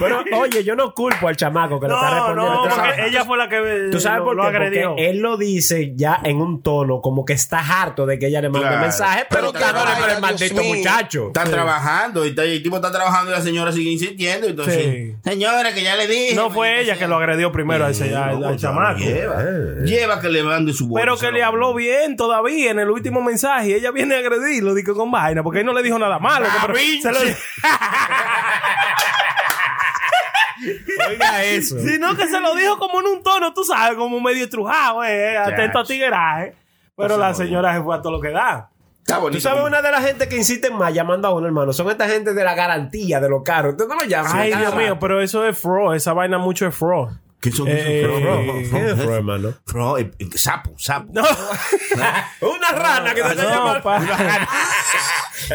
Pero oye, yo no culpo al chamaco que le está respondiendo. no, ¿Tú porque sabes- ella fue la que ¿Tú sabes lo, por lo qué? agredió. Porque él lo dice ya en un tono como que está harto de que ella le mande Claro. mensaje, pero Pero está por el Dios maldito muchacho. Está trabajando y, el tipo está trabajando y la señora sigue insistiendo. Entonces, Sí. señora, que ya le dije. No fue ella que lo agredió primero a ese, al, No, al ya chamaco. Lleva, lleva que le mande su Pero bolsa, que le habló bien todavía en el último mensaje. y Ella viene a agredirlo, digo con vaina, porque él no le dijo nada malo. pero se lo- Oiga eso. Sino que se lo dijo como en un tono, tú sabes, como medio estrujado, eh, atento a tigueraje. Pero la señora se fue a todo lo que da. Está bonito. Tú sabes una de las gente que insisten más llamando a uno, hermano. Son esta gente de la garantía de los carros. Usted no lo llama. Ay, Dios mío, pero eso es fraud. Esa vaina mucho es fraud. ¿Qué son Eh, esos? Fro, fro, ¿qué fro, es fro, fro, hermano? fro, eh, eh, sapo, sapo. No, Una rana que te está llamando. pa-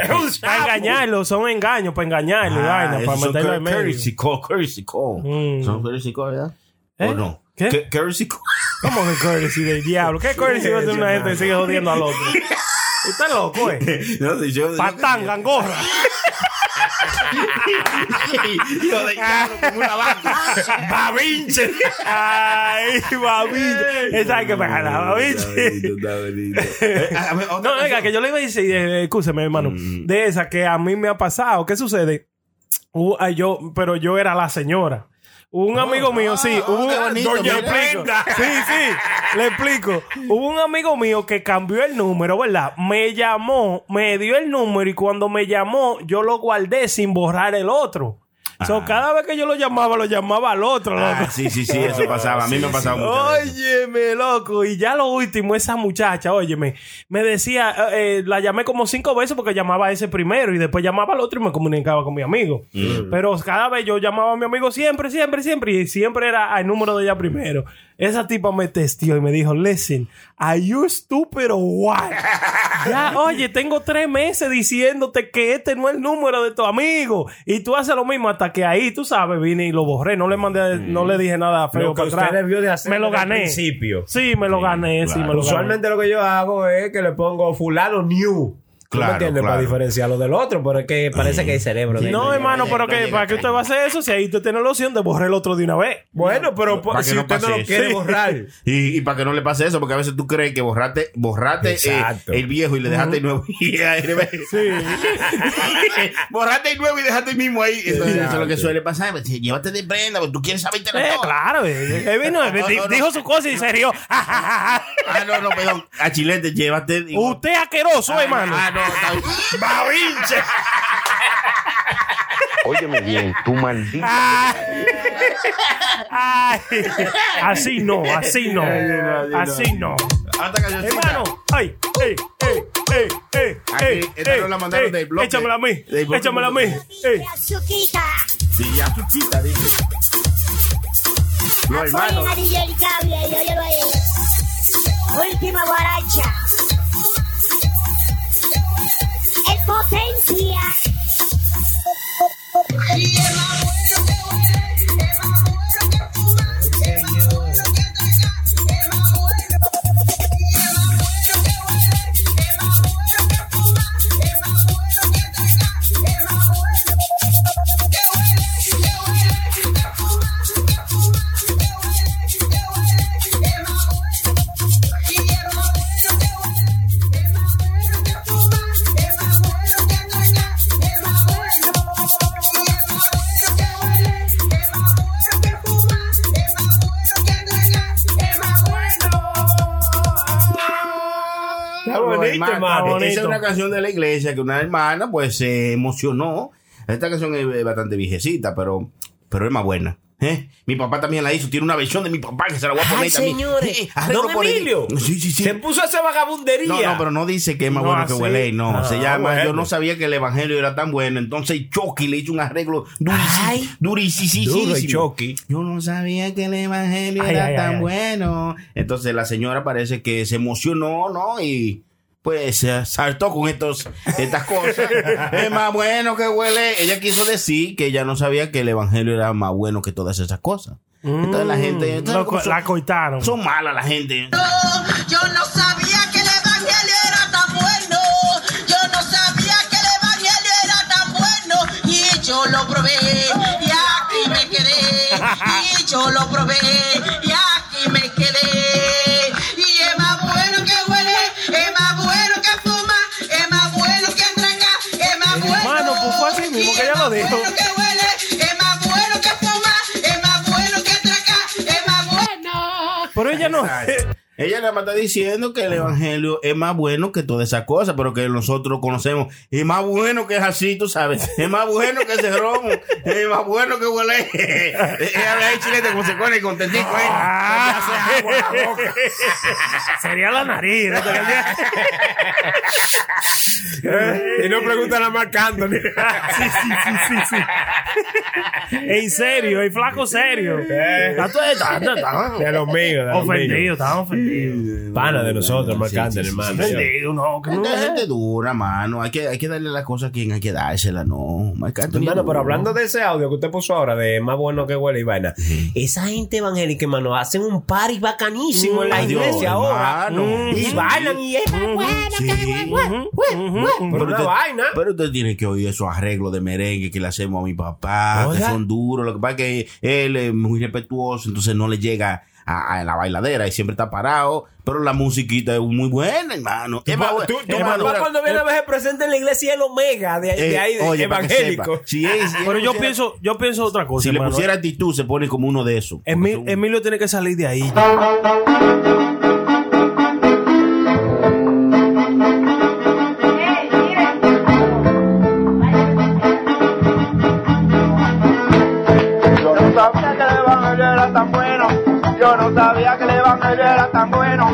Es un para sapo. engañarlo, son engaños, para engañarlo, Ah, vaina, para cur- en medio. Courtesy call, courtesy call. Mm. ¿Son courtesy call, verdad? ¿Eh? ¿O no? ¿Qué? Courtesy call. ¿Cómo que courtesy del diablo? ¿Qué courtesy va a tener una gente que sigue jodiendo al otro? Usted es loco, eh. No sé, yo- Patán, gangorra. Hijo de como una vaca. Babinche. Ay, babinche. Esa hay que pegarla, Está babinche. bonito, está bonito. Eh, No, cosa. que yo le iba a decir, eh, escúcheme, hermano, de esa que a mí me ha pasado. ¿Qué sucede? Uh, yo, pero yo era la señora. Un amigo mío, sí, oh, un, bonito, Doña mira. explico. Sí, sí, le explico. Hubo un amigo mío que cambió el número, ¿verdad? Me llamó, me dio el número y cuando me llamó, yo lo guardé sin borrar el otro. So, cada vez que yo lo llamaba, lo llamaba al otro, loco. Ah, sí, sí, sí, eso pasaba. A mí me ha pasado muchas veces. Óyeme, loco. Y ya lo último, esa muchacha, óyeme, me decía, eh, eh, la llamé como cinco veces porque llamaba a ese primero y después llamaba al otro y me comunicaba con mi amigo. Mm. Pero cada vez yo llamaba a mi amigo siempre, siempre, siempre y siempre era al número de ella primero. Esa tipa me testió y me dijo, listen, are you stupid or what? ya, oye, tengo tres meses diciéndote que este no es el número de tu amigo y tú haces lo mismo hasta que ahí, tú sabes, vine y lo borré. No le mandé, no le dije nada feo Lo que para usted atrás. debió de hacer me lo desde el gané. principio. Sí, me lo gané, sí, me lo gané. Usualmente lo que yo hago es que le pongo fulano new. ¿Tú me Claro, entiendes? Para claro. diferenciarlo del otro, pero es que parece que hay cerebro. No, hermano, pero que para que usted va a hacer eso si ahí usted tiene la opción de borrar el otro de una vez. Bueno, pero Para que si no usted no pase lo eso. quiere borrar. Y, y para que no le pase eso, porque a veces tú crees que borraste, borraste eh, Exacto. el viejo y le dejaste el nuevo. Y borraste el nuevo y dejaste el mismo ahí. Entonces, eso es lo que suele pasar. Pues, Llévate de prenda, porque tú quieres saberte Eh, claro, eh, eh, vino, eh, di- dijo su cosa y se rió. Ah, no, no, perdón. A Chilete, llévate. digo, Usted es asqueroso, hermano. Ah, no. ¡Babinche! Óyeme bien, tú maldito. Ay, así no, así no. Así no. Hasta cancioncita. Hermano, ay, ey, ey, ey, ey, Aquí, ey, esta ey, no la mandaron ey, del bloque. Échamela a mí, échamela a mí. Ey. Sí, ya tú quita, dice. No, hermano. Última guaracha. En potencia. Está hermano, hermano. Esa es bonito. una canción de la iglesia que una hermana pues se emocionó. Esta canción es bastante viejecita, pero, pero es más buena. ¿eh? Mi papá también la hizo. Tiene una versión de mi papá que se la voy a poner Ay, también. señores. Eh, Don. Emilio. Sí, sí, sí. Se puso a hacer vagabundería. No, no, pero no dice que es más No, bueno que así. huele. No, Ah, se llama. bueno. Yo no sabía que el evangelio era tan bueno. Entonces Chucky le hizo un arreglo durísimo. Durísimo. Yo no sabía que el evangelio Ay, era ay, tan bueno. Entonces la señora parece que se emocionó, ¿no? Y pues se saltó con estos, estas cosas. es más bueno que huele. Ella quiso decir que ella no sabía que el evangelio era más bueno que todas esas cosas. Entonces la gente. entonces, co- son- la coitaron. Son malas la gente. Yo no sabía que el evangelio era tan bueno. Yo no sabía que el evangelio era tan bueno. Y yo lo probé. Y aquí me quedé. Y yo lo probé. Lo dijo. bueno que huele. Es más bueno que fuma. Es más bueno que entrega. Es más bueno. Pero ella no. Ella nada más está diciendo que el evangelio es más bueno que todas esas cosas, pero que nosotros conocemos. Es más bueno que es así, tú sabes. Es más bueno que ese romo. Es más bueno que huele. Ella habla ahí chilete como se pone contentico ahí. Ah. Se hace agua a la boca. Sería la nariz. ¿no? y no preguntan a Marc Anthony. sí, sí, sí, sí, sí. En serio, el flaco serio. Está todo- está- está- está- De los míos. de los Ofendido, Pana de nosotros, Marc Anthony, hermano. no, que no. Gente dura, mano. Hay que, hay que darle las cosas a quien hay que dársela, no. Marc Anthony Hermano, pero hablando de ese audio que usted puso ahora, de más bueno que huele y vaina, esa gente evangélica, hermano, hacen un party bacanísimo en la iglesia ahora. Y bailan y es más bueno que huele. Pero una vaina. pero usted tiene que oír esos arreglos de merengue que le hacemos a mi papá, que son duros. Lo que pasa es que él es muy respetuoso, entonces no le llega a, a la bailadera y siempre está parado. Pero la musiquita es muy buena, hermano. Es más Tu, buena- tu es papá cuando viene a ver se presenta en la iglesia el Omega de, de Eh, ahí, de oye, evangélico. si él- si Pero yo pusiera- pienso, yo pienso otra cosa. Si le hermano. pusiera actitud, se pone como uno de esos. Emi- Emilio tiene que salir de ahí. Tan bueno. Yo no sabía que el evangelio era tan bueno.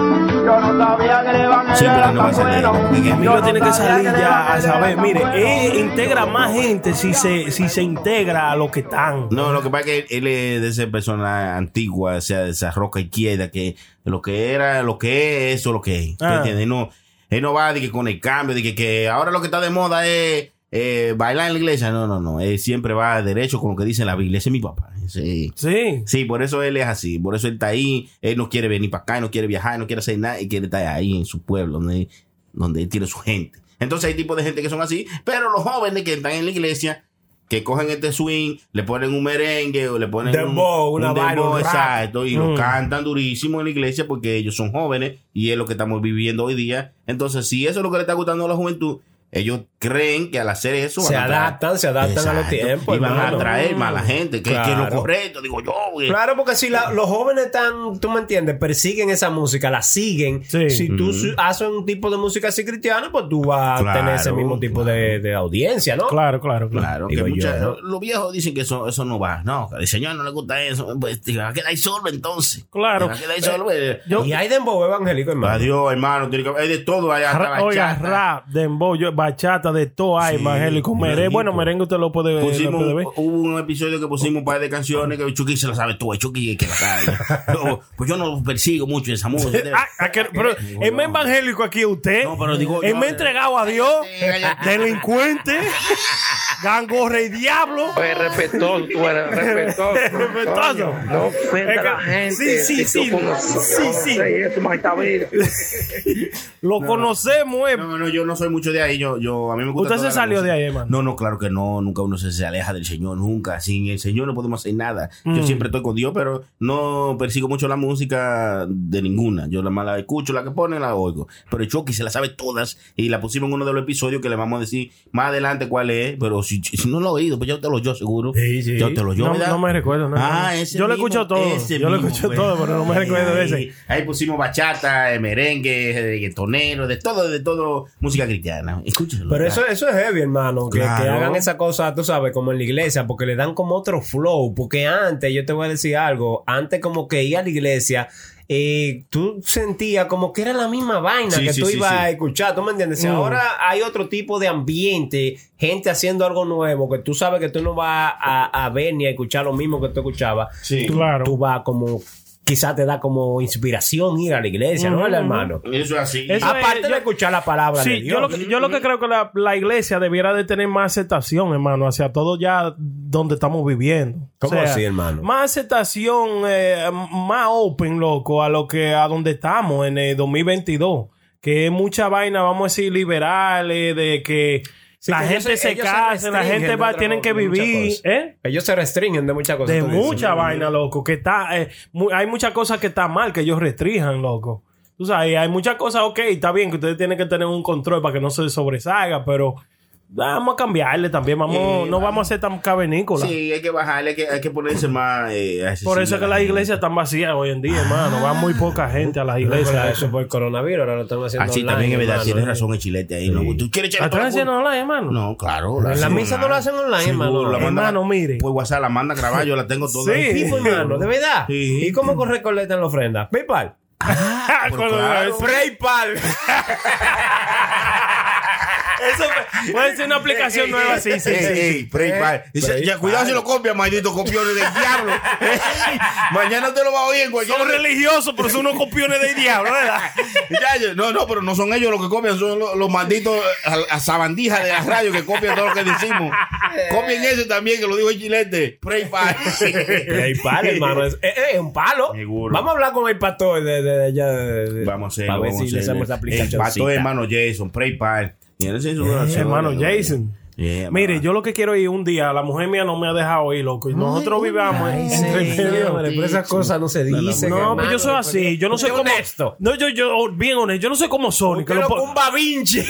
Yo no sabía que el evangelio Sí, era no va a tan salir. bueno. Emilio tiene que sabía salir que el ya a saber. Mire, bueno. él integra más gente si se, si se integra a los que están. No, lo que pasa es que él es de esa persona antigua, o sea, de esa roca izquierda, que lo que era, lo que es, eso es lo que es. ¿Tú Ah. entiendes? Él no, él no va de que con el cambio, de que, que ahora lo que está de moda es eh, bailar en la iglesia. No, no, no. Él siempre va derecho con lo que dice la Biblia. Ese es mi papá. Sí. Sí. Sí, por eso él es así. Por eso él está ahí. Él no quiere venir para acá, no quiere viajar, no quiere hacer nada. Y quiere estar ahí en su pueblo, donde, donde él tiene su gente. Entonces hay tipos de gente que son así, pero los jóvenes que están en la iglesia, que cogen este swing, le ponen un merengue o le ponen Dembow, un, una un dembow, exacto, y lo Mm. cantan durísimo en la iglesia porque ellos son jóvenes y es lo que estamos viviendo hoy día. Entonces, si eso es lo que le está gustando a la juventud, ellos creen que al hacer eso Se van a adaptan, se adaptan a los tiempos, y van a atraer más a la gente, que, que es lo correcto, digo yo. güey. Claro, porque si la- los jóvenes están, tú me entiendes, persiguen esa música, la siguen. Si tú haces un tipo de música así cristiana, pues tú vas a tener ese mismo tipo de, de audiencia, ¿no? Claro, claro, Claro, que yo, los viejos dicen que eso, eso no va. No, que al Señor no le gusta eso. Pues te va a quedar solo entonces. Claro. Te va a quedar ahí solo. pues. y hay dembow evangélico, hermano. Adiós, hermano. tiene que- Hay de todo allá. hasta Oiga, rap, dembow, yo- bachata, de todo hay, Sí, evangélico, merengue. Bueno, merengue usted lo puede, lo Pusimos, puede ver. hubo un episodio que pusimos un par de canciones que Chucky se la sabe todo. Chucky es que la sabe. Pues yo no persigo mucho esa música. Ah, ah, que- pero es más evangélico aquí usted. pero digo es más entregado a Dios. delincuente. Gangorre y diablo. Oye, respetuoso, tú eres respetuoso. Respetuoso. No ofenda Es a que- la gente. sí, sí, sí. tú Sí, sí. Lo conocemos, eh. No, no, yo no soy mucho de ahí. Yo, yo, a mí me gusta ¿Usted se salió de ahí, hermano? No, no, claro que no. Nunca uno se, se aleja del Señor, nunca. Sin el Señor no podemos hacer nada. Yo Mm. siempre estoy con Dios, pero no persigo mucho la música de ninguna. Yo la más la escucho, la que pone, la oigo. Pero Chucky se la sabe todas y la pusimos en uno de los episodios que le vamos a decir más adelante cuál es. Pero si, si no lo he oído, pues ya te lo yo seguro. Ya te lo yo, No, me recuerdo. No, Ah, no. ese Yo lo escucho todo. ese Yo lo escucho pues. todo, pero no me recuerdo de ese. Ahí pusimos bachata, eh, merengue, reggaetonero, de todo, de todo, música cristiana. Pero eso, eso es heavy, hermano. Que, Claro. que hagan esa cosa, tú sabes, como en la iglesia, porque le dan como otro flow. Porque antes, yo te voy a decir algo, antes como que ir a la iglesia, eh, tú sentías como que era la misma vaina Sí, que sí, tú sí, ibas sí. a escuchar, ¿tú me entiendes? Si Mm. ahora hay otro tipo de ambiente, gente haciendo algo nuevo, que tú sabes que tú no vas a, a ver ni a escuchar lo mismo que tú escuchabas. tú, Claro. tú vas como, quizás te da como inspiración ir a la iglesia, ¿no, Ujú. hermano? Eso es así. Eso Aparte es- de escuchar la palabra de Sí, Dios. yo lo, que, yo lo que creo que la, la iglesia debiera de tener más aceptación, hermano, hacia todo ya donde estamos viviendo. ¿Cómo así, hermano? Más aceptación, eh, más open, loco, a lo que a donde estamos en el 2022. Que es mucha vaina, vamos a decir, liberales, de que Sí, la gente se, case, la gente va, tienen que vivir. ¿eh? Ellos se restringen de muchas cosas. De dices. mucha vaina, loco, que está, eh, mu- hay muchas cosas que están mal, que ellos restrijan, loco. Tú sabes, hay muchas cosas, ok, está bien que ustedes tienen que tener un control para que no se sobresalga, pero vamos a cambiarle también, vamos, Eh, no vamos a ser tan cavernícolas. Sí, hay que bajarle, hay que, hay que ponerse más. eh, Por eso es que las iglesias están vacías hoy en día, hermano. Va muy poca gente a las iglesias. eso por el coronavirus, ahora lo están haciendo Así online, también es verdad, tienes razón el chilete ahí. ¿no? ¿Tú quieres echar ¿La están haciendo online, hermano? No, claro. En la misa no lo hacen online, hermano. la Hermano, mire. Por WhatsApp la manda a grabar, yo la tengo toda. Sí, pues, hermano, de verdad. Sí. ¿Y cómo corre recolectan la ofrenda? PayPal. Claro. PayPal. Eso puede ser una aplicación nueva, sí, sí, Ey, sí. ey, PayPal. Dice, ya, cuidado si lo copias, maldito copiones del diablo. Mañana te lo va a oír cualquier Son religiosos, pero son unos copiones del diablo, ¿verdad? Ya, no, no, pero no son ellos los que copian, son los, los malditos a, a sabandijas de la radio que copian todo lo que decimos. Copien ese también, que lo dijo el chilete. PayPal. PayPal, hermano. Es, es- es un palo. Seguro. Vamos a hablar con el pastor de, de, de allá. de- de- Vamos a ver vamos si a le hacemos esa hacer. aplicación. El pato de hermano Jason, PayPal. Y oración. hermano Jason. Yeah, Mire, yo lo que quiero ir un día, la mujer mía no me ha dejado ir, loco. Y nosotros vivamos en- entre medio. Pero esas cosas no se dicen. No, pero yo soy así. Yo no soy como. honesto. No, yo, yo, bien honesto. Yo no soy como Sony. Que lo un babinche.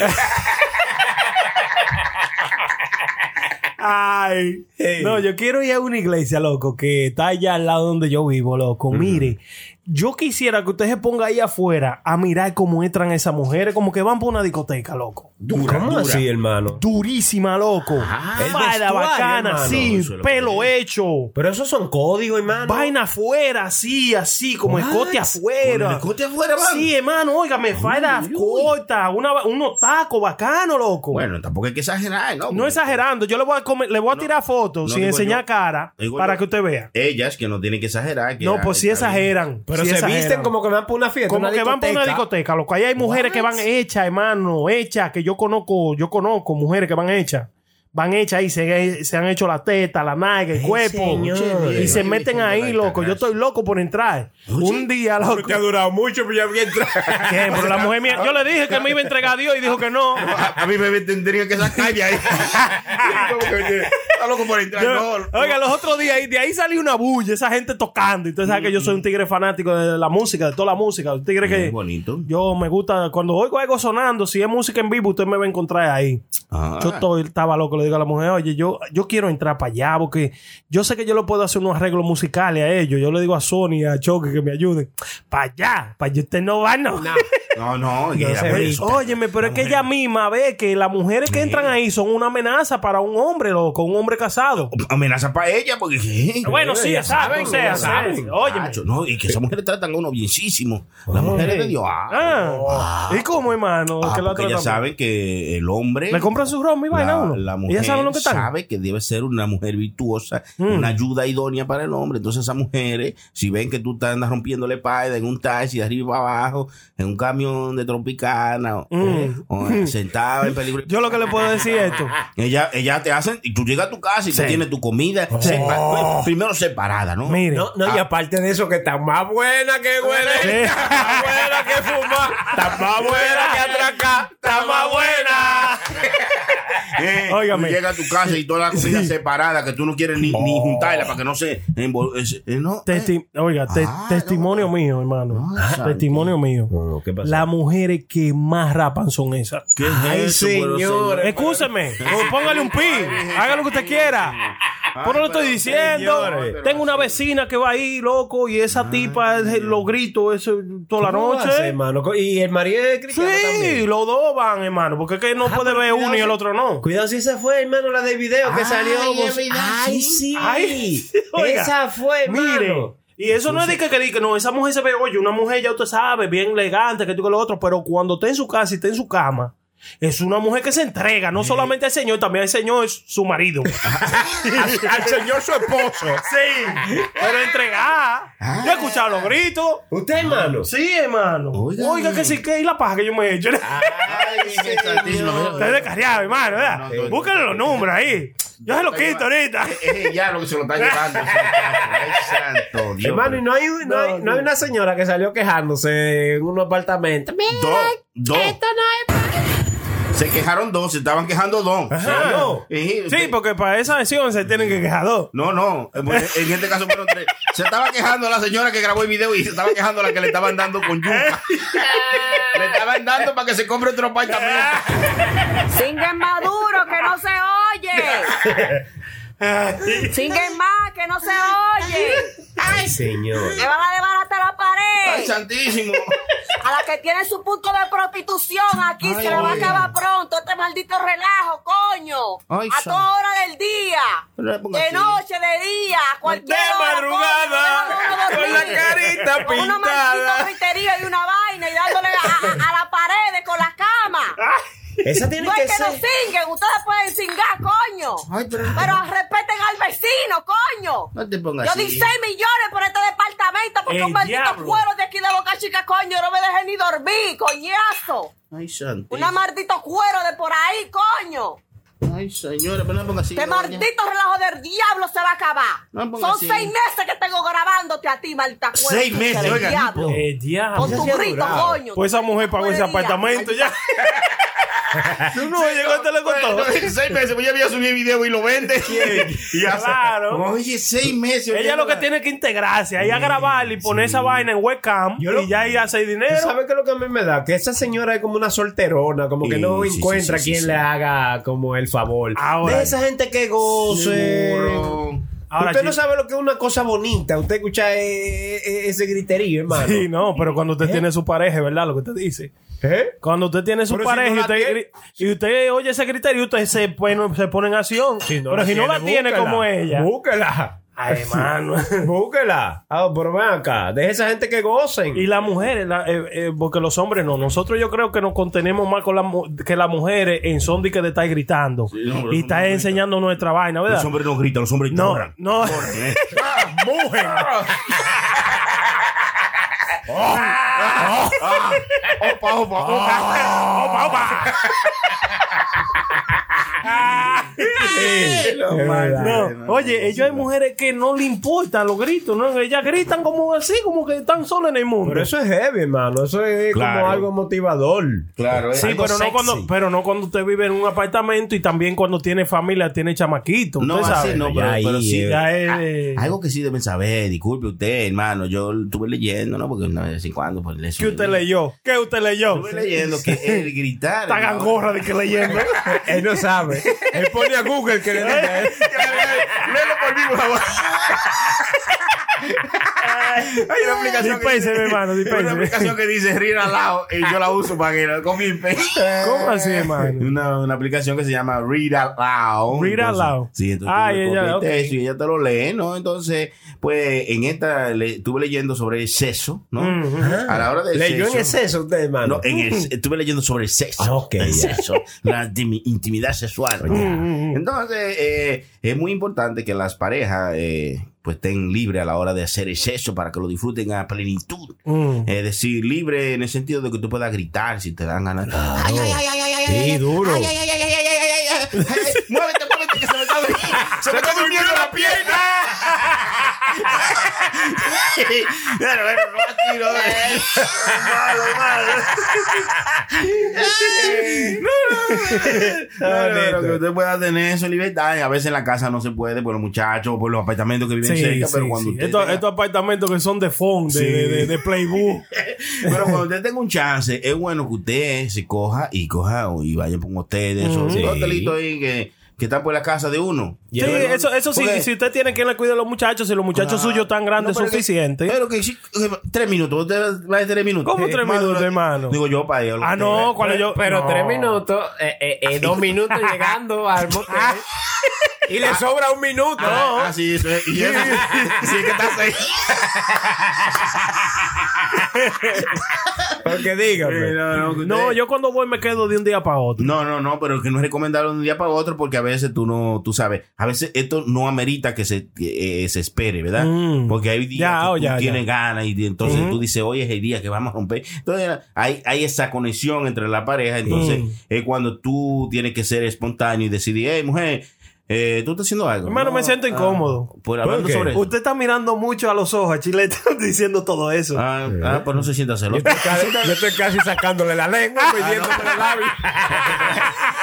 Ay. No, yo quiero ir a una iglesia, loco, que está allá al lado donde yo vivo, loco. Mire, yo quisiera que usted se ponga ahí afuera a mirar cómo entran esas mujeres, como que van por una discoteca, loco. ¿Cómo así, hermano? Durísima, loco. Falda vestuario, bacana, hermano. sí, es pelo que hecho. Pero esos son códigos, hermano. Vaina afuera, así, así, como What? escote afuera. Con el escote afuera, man. Sí, hermano, óigame, falda corta, una, unos tacos bacanos, loco. Bueno, tampoco hay que exagerar, ¿no? No exagerando, yo le voy a, comer- le voy a tirar fotos no sin enseñar yo. cara Digo para yo. que usted vea. Ellas que no tienen que exagerar. que No, pues sí exageran. Pero sí se visten como que van por una fiesta. Como una que van por una discoteca. discoteca, loco. Ahí hay mujeres que van hechas, hermano, hechas, que yo conozco, yo conozco mujeres que van hechas. Van hechas ahí, se, se han hecho la teta, la nalga, el cuerpo. señor. y se meten ahí, loco. Yo estoy loco por entrar. Un día, loco. Te ha durado mucho, pero ya voy a entrar. ¿Qué? Pero la mujer mía, yo le dije que me iba a entregar a Dios y dijo que no. A mí me tendría que sacar de ahí. Está loco por entrar. Yo- no. Oiga, los otros días, de ahí salió una bulla, esa gente tocando. Y usted sabe que yo soy un tigre fanático de la música, de toda la música. Un tigre que. bonito. Yo me gusta, cuando oigo algo sonando, si es música en vivo, usted me va a encontrar ahí. Ah. Yo estoy, estaba loco, le digo a la mujer, oye, yo, yo quiero entrar para allá, porque yo sé que yo le puedo hacer unos arreglos musicales a ellos. Yo le digo a Sony y a Choque que me ayuden. Para allá, para allá usted no va, no. No, no. No mujer- ve. Óyeme, pero es que ella misma ve que las mujeres que entran ahí son una amenaza para un hombre, loco, un hombre casado. Amenaza para ella, porque. Bueno, sí, Ya exacto. saben, o sea, ya saben. Óyeme. No, y que esas mujeres tratan a uno bienísimo. Las mujeres de Dios. Ah. ¿Y cómo, hermano? Ah, que la tratan? saben que el hombre. ¿Le compran su ron y vaina uno? la ¿Ellas mujer saben lo que sabe que debe ser una mujer virtuosa, Mm. una ayuda idónea para el hombre. Entonces esas mujeres, si ven que tú andas rompiéndole paida en un taxi de arriba para abajo, en un camión de Tropicana, o, Mm. o, eh, sentado en peligro. Yo lo que le puedo decir es esto. Ella, ella te hacen, y tú llegas a tu casa y Sí. tú tienes tu comida, sepa- primero separada, ¿no? Mire. No, no, y aparte de eso, que está más buena que huele, Sí. está más buena que fuma, está más buena que atracar, está más buena. Eh, Óigame. Tú llegas a tu casa y toda la comida separada que tú no quieres ni, ni juntarla para que no se eh, no. Testi- Oiga, te- testimonio mío, hermano. testimonio mío. Las mujeres que más rapan son esas. ¿Qué es Ay, eso, señor. Escúcheme, o póngale un pi, haga lo que usted quiera. Por lo estoy diciendo. señores. Tengo una vecina que va ahí, loco, y esa tipa es- los gritos eso, toda la ¿Cómo noche. hace, hermano? Y el marido es cristiano Sí, también. los dos van, hermano, porque es que no Ah, puede pero ver uno y el otro no. Cuidado si esa fue, hermano, la del video que Ay, salió. verdad, Ay, sí. sí. Ay, oiga, esa fue, hermano. Mire, y eso no es de que, que, que no, esa mujer se ve, oye, una mujer ya usted sabe, bien elegante, que tú que lo otro, pero cuando está en su casa y está en su cama, es una mujer que se entrega, no solamente al Señor, también al Señor es su marido. al, al señor su esposo. sí, pero entregada. Yo he escuchado los gritos. ¿Usted, hermano? Sí, hermano. Oiga. Oiga, que sí, que y la paja que yo me he hecho. Ay, qué santísimo. Está descarriado, hermano, ¿verdad? No, no, no. Búsquenle los números ahí. Yo se los quito ahorita. Es ella lo que se lo está llevando. ese muchacho. Ay, santo Dios. Hermano, y no hay, no, hay, No, no hay una señora que salió quejándose en un apartamento. Mira, Dos, dos. esto no es. Se quejaron dos, se estaban quejando dos. Ajá. no. Sí, Sí, porque para esa versión se tienen que quejar dos. No, no. En este caso fueron tres. Se estaba quejando la señora que grabó el video y se estaba quejando la que le estaban dando con yuca. le estaban dando para que se compre otro apartamento. Singuen más duro, que no se oye. Singuen más, que no se oye. Ay, señor. Me van a desbaratar la Ay, pared. santísimo. A la que tiene su punto de prostitución, aquí Ay, se le va a acabar pronto este maldito relajo, coño. Ay, a san- toda hora del día. No De así. noche, de día, a cualquier De hora, madrugada, coño, con la carita Con una pintada. maldita gritería y una vaina y dándole a, a- a la pared con la cama. Esa tiene no que es que ser. no singuen, ustedes pueden singar, coño. Ay, pero- pero respeten al vecino, coño. No te pongas Yo di así. 6 millones por este departamento porque El un maldito diablo. cuero de aquí de Boca Chica, coño, no me dejen ni dormir, coñazo. Ay, santísimo. Una maldito cuero de por ahí, coño. Ay, señora, pero no me ponga así. Este maldito relajo del diablo se va a acabar. No ponga Son así. seis meses que tengo grabándote a ti, maldita cuero. Seis meses, oiga, diablo. El diablo. Con tu grito, coño. Pues esa mujer pagó ese apartamento ya. Tú no llegó te lo contó. Seis meses, pues ya había subido el video y lo vende. Y ya Claro. Oye, seis meses. Ella lo que tiene que integrarse, ahí a grabar y poner esa vaina en webcam Yo lo- y ya ella hace dinero. ¿Sabes qué es lo que a mí me da? Que esa señora es como una solterona, como que no encuentra sí, sí, quien sí. le haga como el favor. Ahora- de esa gente que goce. Ahora, usted no sabe lo que es una cosa bonita. Usted escucha eh, eh, ese griterío, hermano. Sí, no, pero cuando usted tiene su pareja, ¿verdad? Lo que usted dice. ¿Eh? Cuando usted tiene su Pero si pareja no y, usted, tiene- gri- y usted oye ese criterio, usted se pone, se pone en acción. Si no pero la si no la tiene búsquela. como ella. Búsquela. Ay, hermano. Búsquela. Ah, pero ven acá. Deje esa gente que gocen. Y las mujeres, la- eh, eh, porque los hombres no. Nosotros yo creo que nos contenemos más con la, mu- que las mujeres en son de que de estar gritando. no, y no enseñando nuestra vaina, ¿verdad? Los hombres no gritan, los hombres No, lloran. no. Lloran, ¿eh? Mujer. Opa, opa, opa. Opa, opa. No, no, oye, ellos hay mujeres que no le importan los gritos, ¿no? Ellas gritan como así, como que están solas en el mundo. Pero eso es heavy, hermano. Eso es Claro. como algo motivador. Claro, Sí, pero no, cuando, pero no cuando usted vive en un apartamento y también cuando tiene familia, tiene chamaquito. No, usted así sabe. no, pero, pero sí. Ya ah, es- algo que sí deben saber, disculpe usted, hermano. Yo estuve leyendo, ¿no? Porque de vez en cuando, pues, le ¿Qué usted leyó? ¿Qué usted leyó? Estuve leyendo que el gritar. Esta gangorra de que leyendo. Él no sabe. Él pone a Google que le diga. Léelo por vivo, favor. Hay una aplicación que dice- hermano, Hay una aplicación que dice Read Aloud y yo la uso para que con mi ¿Cómo así, hermano? Una, una aplicación que se llama Read Aloud. Read Entonces, Aloud. Sí, entonces Ah, ella, copias el ok. texto y ella te lo lee, ¿no? Entonces, pues en esta le, estuve leyendo sobre el sexo, ¿no? Ujú. A la hora del ¿Leyó sexo. en exceso usted, hermano? No, en el- estuve leyendo sobre el sexo. Ah, ok, el sexo, la intimi- intimidad sexual. Entonces, eh, es muy importante que las parejas eh, pues estén libres a la hora de hacer el sexo para que lo disfruten a plenitud. Mm. Es decir, libre en el sentido de que tú puedas gritar si te dan ganas. Ay, ay, ay, ay, ay, ay, Sí, ay, duro. ay, ay, ay, ay, ay, ay, ay, ay, ay. Muévete, muévete, que se me está, se me está durmiendo la pierna. Bueno, bueno, no eh. Malo, malo. No, no, que usted pueda tener su libertad. Y a veces en la casa no se puede por los muchachos, por los apartamentos que viven Sí, cerca, sí, pero cuando sí. usted Estos, tenga- estos apartamentos que son de phone, de, de, Playbook. Pero cuando usted tenga un chance, es bueno que usted se coja y coja y vaya por un hotel de esos. Sí. Un hotelito ahí que, que está por la casa de uno. Sí, eso, eso sí, si usted tiene quien le cuide a los muchachos, si los muchachos Claro. suyos tan grandes No, pero que- suficientes. Pero que tres minutos, usted va a tres minutos. ¿Cómo Eh, tres minutos, hermano? Digo yo para ellos. Ah, no, cuando yo. Pero no. tres minutos, eh, eh, eh, dos minutos llegando al motel. y le sobra un minuto. Ah, ah, sí, eso es. Y eso, sí, es que estás ahí. Porque dígame. no, no, yo cuando voy me quedo de un día para otro. No, no, no, pero que no es recomendable de un día para otro porque a veces tú no, tú sabes, a veces esto no amerita que se, eh, se espere, ¿verdad? Mm. Porque hay días Ya, que oh, tú ya, tienes ya. ganas y entonces Ujú. tú dices, hoy es el día que vamos a romper. Entonces hay, hay esa conexión entre la pareja, entonces Mm. es cuando tú tienes que ser espontáneo y decidir, hey, mujer, eh, tú estás haciendo algo. Hermano, No, me siento ah, incómodo. Por hablando sobre eso. Usted está mirando mucho a los ojos a Chilete diciendo todo eso. Ah, ah, pues no se sienta Yo celoso. estoy, casi, yo estoy casi sacándole la lengua, pidiéndole el labio.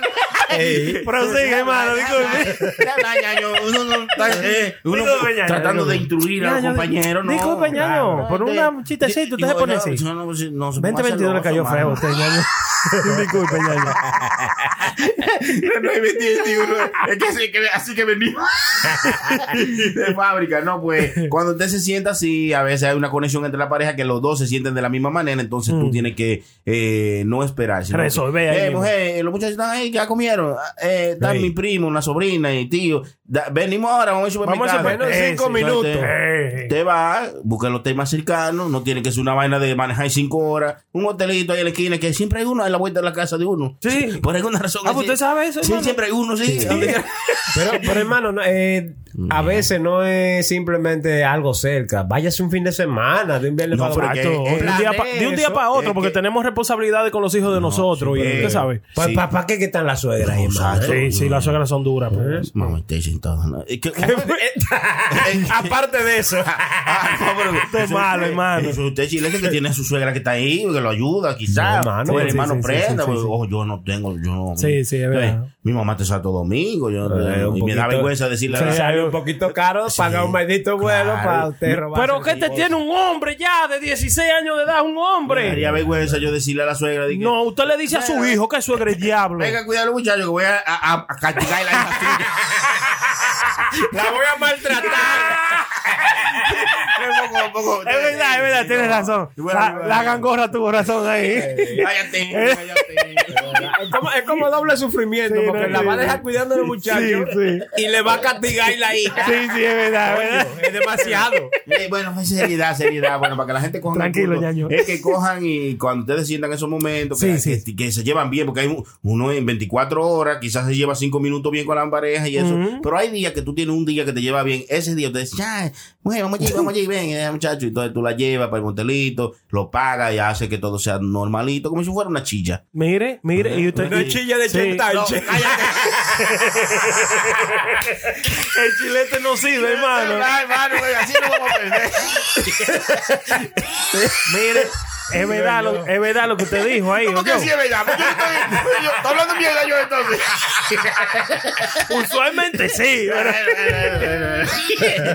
Ey. Prosigue, hermano, disculpe. Uno no está, eh, uno Disculpe, ñaño, tratando de instruir a los Ñaño, compañeros, ¿no? disculpe, ñaño, Claro. por una chistecita, usted se pone así. 2022 le cayó feo a usted, ñaño. Disculpe, ñaño. No hay 21, es que así que, así que venimos de fábrica, ¿no? Pues cuando usted se sienta así, a veces hay una conexión entre la pareja que los dos se sienten de la misma manera, entonces tú tienes que eh, no esperar. sino que, Resolver ahí Eh, mismo. mujer, eh, los muchachos están ahí, ya comieron. Eh, está Sí. mi primo, una sobrina y tío. Da- venimos ahora, vamos a Vamos. Menos cinco Sí, sí. minutos. Eh. Te va, busca el hotel más cercano, no tiene que ser una vaina de manejar cinco horas, un hotelito ahí en la esquina que siempre hay uno a la vuelta de la casa de uno. Sí. Por alguna razón. Ah, pues así- usted sabe eso, Sí, hermano. siempre hay uno, sí. quiera. Pero, pero hermano, no, eh, a veces no es simplemente algo cerca. Váyase un fin de semana, de un viernes No, para otro. de, un día pa- de un día para otro, porque que- tenemos responsabilidades con los hijos de nosotros. y usted sabe. Pues, Sí. ¿Para qué que están las suegras eh? Sí, sí, las suegras son duras. pues. Mamá, estoy sentado. ¿no? Es que- Aparte de eso. Ah, es malo, hermano. Usted chilete que tiene a su suegra que está ahí, que lo ayuda, quizás. No, hermano, hermano prenda. pues, ojo, yo no tengo, yo no. Sí, sí, es verdad. Eh, Mi mamá te Santo Domingo, yo Eh, y me da vergüenza decirle a la- un poquito caro pagar un maldito vuelo claro. para usted robar. Pero que te tiene un hombre ya de 16 años de edad, un Me hombre. daría vergüenza yo decirle a la suegra. de que, No, usted le dice a su hijo que es suegra es diablo. Venga, cuidado, muchachos, que voy a, a, a castigar la hija. La voy a maltratar. Poco, poco. Es verdad, es verdad, tienes razón. La, la gangorra tuvo razón ahí. Cállate, cállate. Es como, es como doble sufrimiento, Sí, porque no, la sí, va a dejar cuidando a los muchachos Sí, sí. y le va a castigar la hija. Sí, sí, es verdad, es verdad. Coño, es demasiado. Bueno, seriedad, seriedad. Bueno, para que la gente coja. Tranquilo, ñaño. Es que cojan y cuando ustedes sientan esos momentos, que, sí. que- que se llevan bien, porque hay un- uno en 24 horas, quizás se lleva 5 minutos bien con la pareja y eso. Pero hay días que tú tienes un día que te lleva bien. Ese día te dices, ya, mujer, vamos allí, vamos allí, ven, eh, muchacho. Y entonces tú la llevas para el motelito, lo pagas y hace que todo sea normalito, como si fuera una chilla. Mire, mire. Y usted, Una chilla de Sí. chantache. El chilete no sirve, hermano. Ay, hermano, así no vamos a perder. Mire, es verdad, lo, es verdad lo que usted dijo ahí. ¿Cómo que sí es verdad? Yo estoy, yo estoy hablando mierda yo entonces. Usualmente sí. pero-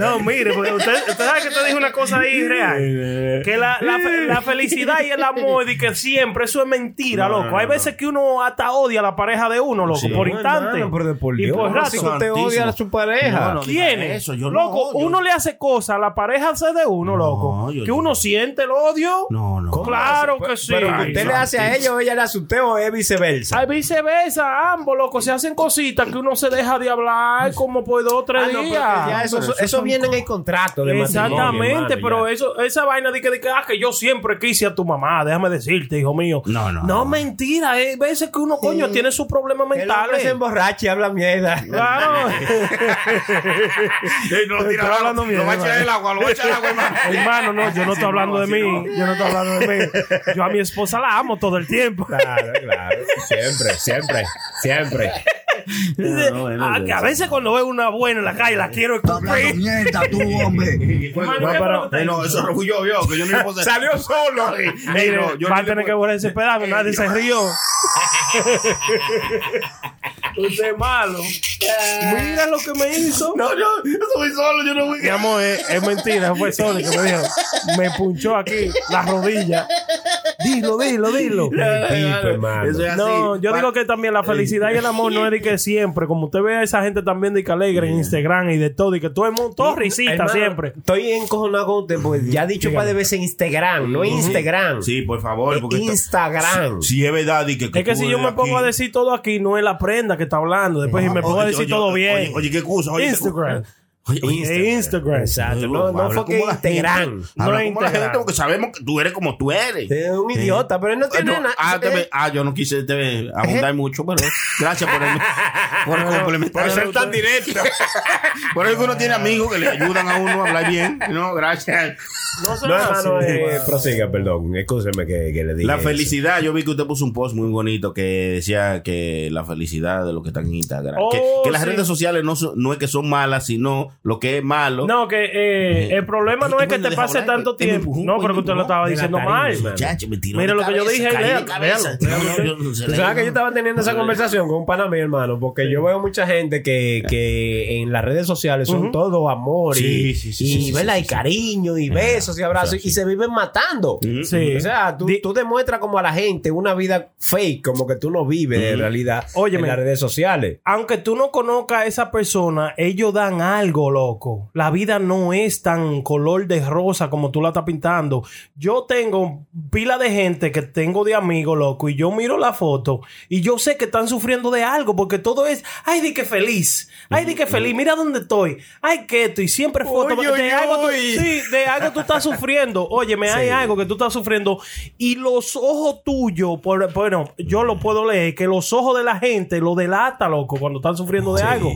No, mire, porque usted, usted sabe que usted dijo una cosa ahí real. Que la, la, fe- la felicidad y el amor y que siempre, eso es mentira, No, loco. no, Hay no. veces que uno hasta odia a la pareja de uno, loco, Sí. por No, instante. hermano, pero de por y Dios, por ¿cómo rato. que usted odia a su pareja? No, no ¿Quién es? eso, yo no loco, uno le hace cosas, la pareja hace de uno, loco. yo- que uno siente el odio. No, no. Claro que sí. Pero usted le hace a ella o ella le hace a usted o es viceversa. Hay viceversa, ambos, loco, se hacen cositas que uno se deja de hablar como por dos o tres Ah, que días. ya eso, viene en el contrato de Exactamente, hermano, pero eso, esa vaina de que, de que, ah, que yo siempre quise a tu mamá, déjame decirte, hijo mío. No, no. No, mentira, hay veces que uno, coño, tiene sus problemas hombre se mentales. emborracha y habla mierda. Claro. Ey, no, Estoy tira agua, hablando mierda, Lo va a echar el agua, lo va a echar el agua, hermano. Hermano, no, yo no estoy hablando de mí. no. Yo no estoy hablando de mí. Yo a mi esposa la amo todo el tiempo. Claro, claro. Siempre, siempre, siempre. No, bueno, ah, que a veces cuando veo una buena en la calle la quiero escupir. mierda, tú, hombre. Hermano, No, no, eso no fui yo, vio, que yo no puedo Salió solo. Ey, Mire, no, yo va no a tener que borrar ese pedazo, nadie se rió. Usted es malo. Mira lo que me hizo. No, yo, yo soy solo, yo no fui. Mi amor, es, es mentira, fue Sony que me dijo. Me punchó aquí la rodilla. Dilo, dilo, dilo. Tipo, hermano. Eso es así. No, yo digo que también la felicidad y el amor no es de que siempre, como usted ve a esa gente también de que alegre en Instagram y de todo, y que todo el mundo, todo risita Hermano, siempre. Estoy encojonado con usted porque ya ha dicho un par de veces Instagram, no Instagram. Sí, por favor. Porque esto- Instagram. Si es verdad y que, Es que si yo me pongo a decir todo aquí, no es la prenda que está hablando. Después, si me pongo a decir todo bien. Oye, qué cosa. Oye, qué Instagram. Oye, oye, Instagram. Instagram. Exacto. No, no Habla fue Instagram. No como la Instagram. gente porque sabemos que tú eres como tú eres. Es un idiota, pero él no tiene No, nada. ah, eh, ah, yo no quise te, abundar mucho, pero gracias por, el, por complementar. por ser tan directo. Por eso uno tiene amigos que le ayudan a uno a hablar bien. No, gracias. No No, hace. hermano, eh, prosiga, perdón. Escúcheme que, que le diga. La felicidad, yo vi que usted puso un post muy bonito que decía que la felicidad de los que están en Instagram. que, Oh, las redes sociales no, no es que son malas, sino lo que es malo. No, que eh, el problema no es que te pase tanto tiempo. No, pero que usted lo estaba diciendo mal. Mira lo que yo dije sabes que yo estaba teniendo esa conversación con un pana mío, hermano, porque yo veo mucha gente que, en las redes sociales son todo amor y, y, cariño y besos y abrazos y se viven matando. Sí. O sea, tú, tú demuestras como a la gente una vida fake, como que tú no vives en realidad Óyeme. en las redes sociales. Aunque tú no conozcas a esa persona, ellos dan algo, loco. La vida no es tan color de rosa como tú la estás pintando. Yo tengo pila de gente que tengo de amigos, loco, y yo miro la foto y yo sé que están sufriendo de algo porque todo es, ay, di que feliz, ay, di que feliz, mira dónde estoy, ay, que esto, y siempre foto Uy, de uy, algo, tú- sí, de algo tú estás sufriendo. Óyeme, hay Sí. algo que tú estás sufriendo y los ojos tuyos, por, bueno, yo lo puedo leer, que los ojos de la gente lo delata, loco, cuando están sufriendo de algo.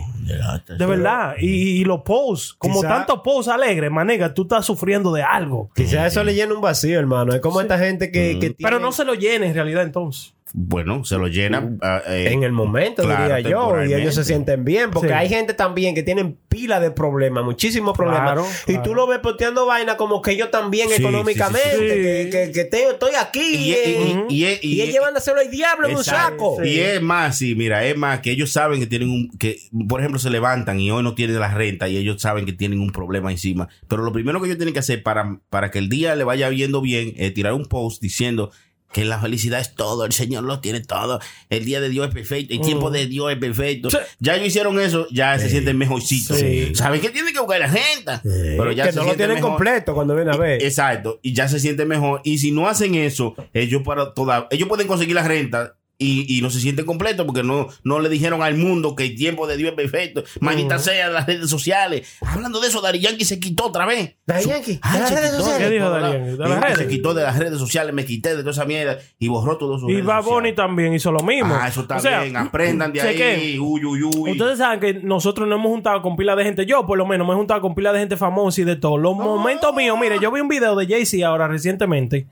De verdad. Y, y los posts, como Quizá- tantos posts alegres, manega, tú estás sufriendo de algo. Quizás eso le llena un vacío, hermano. Es como esta gente que, que Pero tiene- no se lo llene en realidad entonces. Bueno, se lo llena. ah, eh, en el momento, claro, diría yo, y ellos se sienten bien, porque Sí. hay gente también que tienen pila de problemas, muchísimos problemas, Claro, y claro. tú lo ves posteando vaina como que ellos también Sí, económicamente, sí, sí, sí. que, que- que te- estoy aquí, Y- eh, y- y- y- y, y- es llevándoselo al diablo en un saco. Y es más, sí, mira, es más que ellos saben que tienen un, que por ejemplo se levantan y hoy no tienen la renta y ellos saben que tienen un problema encima. Pero lo primero que ellos tienen que hacer para, para que el día le vaya viendo bien es tirar un post diciendo que la felicidad es todo, el Señor lo tiene todo, el día de Dios es perfecto, el tiempo de Dios es perfecto. Sí. Ya ellos hicieron eso, ya se sienten mejorcitos. Sí. Saben que tienen que buscar la gente, pero ya que se no lo tienen mejor. completo cuando viene a ver. Exacto, y ya se siente mejor. Y si no hacen eso, ellos para toda, ellos pueden conseguir la renta y, y no se sienten completos porque no, no le dijeron al mundo que el tiempo de Dios es perfecto. Maldita sea las redes sociales. Hablando de eso, Dari Yankee se quitó otra vez. Dari Yankee, Ah, se redes quitó ¿Qué dijo lado. Yankee? Se quitó de las redes sociales, me quité de toda esa mierda y borró todo su Y Bad Bunny también hizo lo mismo. Ah, eso está O sea, bien. Aprendan de ahí. Uy, uy, uy. Ustedes saben que nosotros nos hemos juntado con pila de gente. Yo, por lo menos, me he juntado con pila de gente famosa y de todo. Los momentos míos, mire, yo vi un video de Jay-Z ahora recientemente,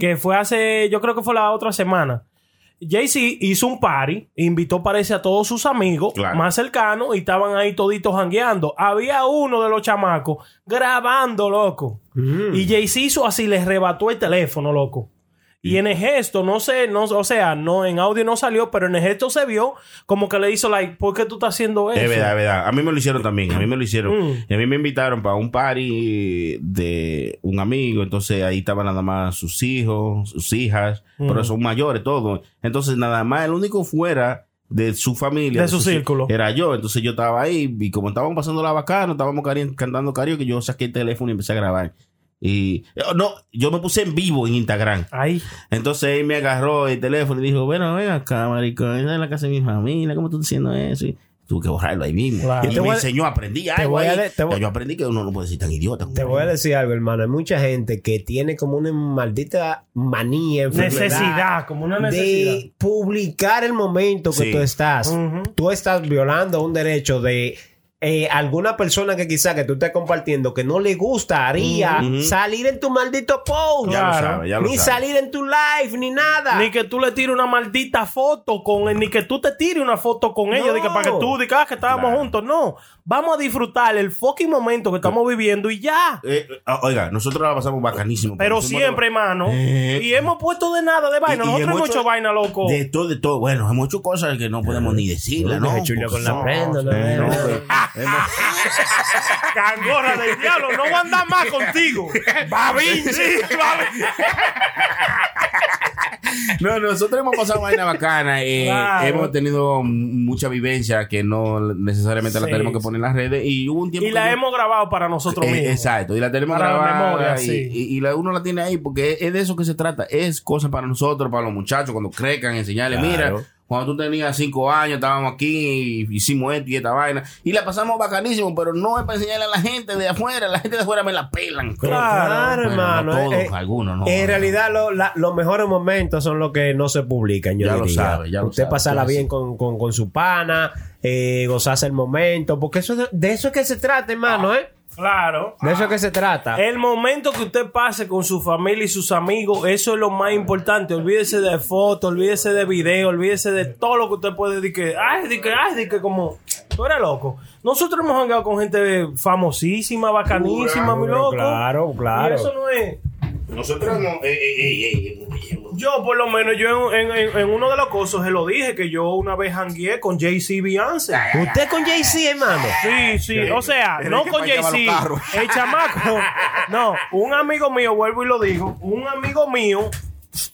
que fue hace, yo creo que fue la otra semana. Jay-Z hizo un party, invitó, parece, a todos sus amigos Claro. más cercanos y estaban ahí toditos jangueando. Había uno de los chamacos grabando, loco. Y Jay-Z hizo así, le rebató el teléfono, loco. Y en el gesto, no sé, no, o sea, no en audio no salió, pero en el gesto se vio como que le hizo like, ¿por qué tú estás haciendo eso? Es verdad, es verdad. A mí me lo hicieron también. A mí me lo hicieron. Mm. Y a mí me invitaron para un party de un amigo. Entonces ahí estaban nada más sus hijos, sus hijas. Mm. Pero son mayores, todos. Entonces nada más el único fuera de su familia. De su círculo. Era yo. Entonces yo estaba ahí. Y como estábamos pasando la bacana, estábamos cari- cantando karaoke, yo saqué el teléfono y empecé a grabar. Y oh, no, yo me puse en vivo en Instagram. Ahí. Entonces él me agarró el teléfono y dijo, bueno, ven acá, maricón, esa es la casa de mi familia, ¿cómo tú estás haciendo eso? Y tuve que borrarlo ahí mismo. Claro. Y Te me voy a- enseñó, aprendí te algo voy a ahí. de- te voy- yo aprendí que uno no puede ser tan idiota. Te voy a decir algo, hermano. Hay mucha gente que tiene como una maldita manía, enfermedad Necesidad, como una necesidad. de publicar el momento que Sí. tú estás. Tú estás violando un derecho de eh, alguna persona que quizá que tú estés compartiendo que no le gustaría salir en tu maldito post. Ya lo sabe, ya lo ni sabe. salir en tu live, ni nada. Ni que tú le tires una maldita foto con él, ni que tú te tires una foto con ella, de que para que tú digas ah, que estábamos juntos. No, vamos a disfrutar el fucking momento que estamos viviendo y ya. Eh, eh, ah, oiga, nosotros la pasamos bacanísimo. Pero siempre, hermano. Eh. Y hemos puesto de nada de vaina. Y- y Nosotros hemos hecho hecho vaina, loco. De todo, de todo. Bueno, hemos hecho cosas que no podemos ni decirla, ¿no? Cangorra del diablo, no voy a andar más contigo. Babín, sí, babín. No, nosotros hemos pasado vaina bacana. eh, Claro. Hemos tenido mucha vivencia que no necesariamente la Sí, tenemos que poner en las redes. Y hubo un tiempo Y la yo- hemos grabado para nosotros Eh, mismos. exacto, y la tenemos Para la grabada memoria, y, sí. y- y la, uno la tiene ahí porque es de eso que se trata. Es cosa para nosotros, para los muchachos, cuando crezcan, enseñarles, Claro. mira, cuando tú tenías cinco años, estábamos aquí, y hicimos esto y esta vaina, y la pasamos bacanísimo, pero no es para enseñarle a la gente de afuera, la gente de afuera me la pelan. Claro, Bueno, hermano. no todos, eh, algunos, no. En realidad, lo- la- los mejores momentos son los que no se publican. Yo Ya lo sabe, ya lo Usted sabe, pasarla bien con, con, con su pana, eh, gozarse el momento, porque eso de, de eso es que se trata, hermano, ¿eh? Claro. De eso es que se trata. El momento que usted pase con su familia y sus amigos, eso es lo más importante. Olvídese de fotos, olvídese de video, olvídese de todo lo que usted puede decir que, ay, de que, ay, de que como, tú eres loco. Nosotros hemos hangado con gente famosísima, bacanísima, mi loco. Claro, claro. Y eso no es. Nosotros no. eh, eh, eh, eh, Yo, por lo menos, yo en, en- en uno de los cosos se lo dije que yo una vez hangué con Jay-Z Beyoncé. ¿Usted con Jay-Z, hermano? Sí, sí. O sea, no con Jay-Z. El chamaco. No, un amigo mío, vuelvo y lo digo. Un amigo mío,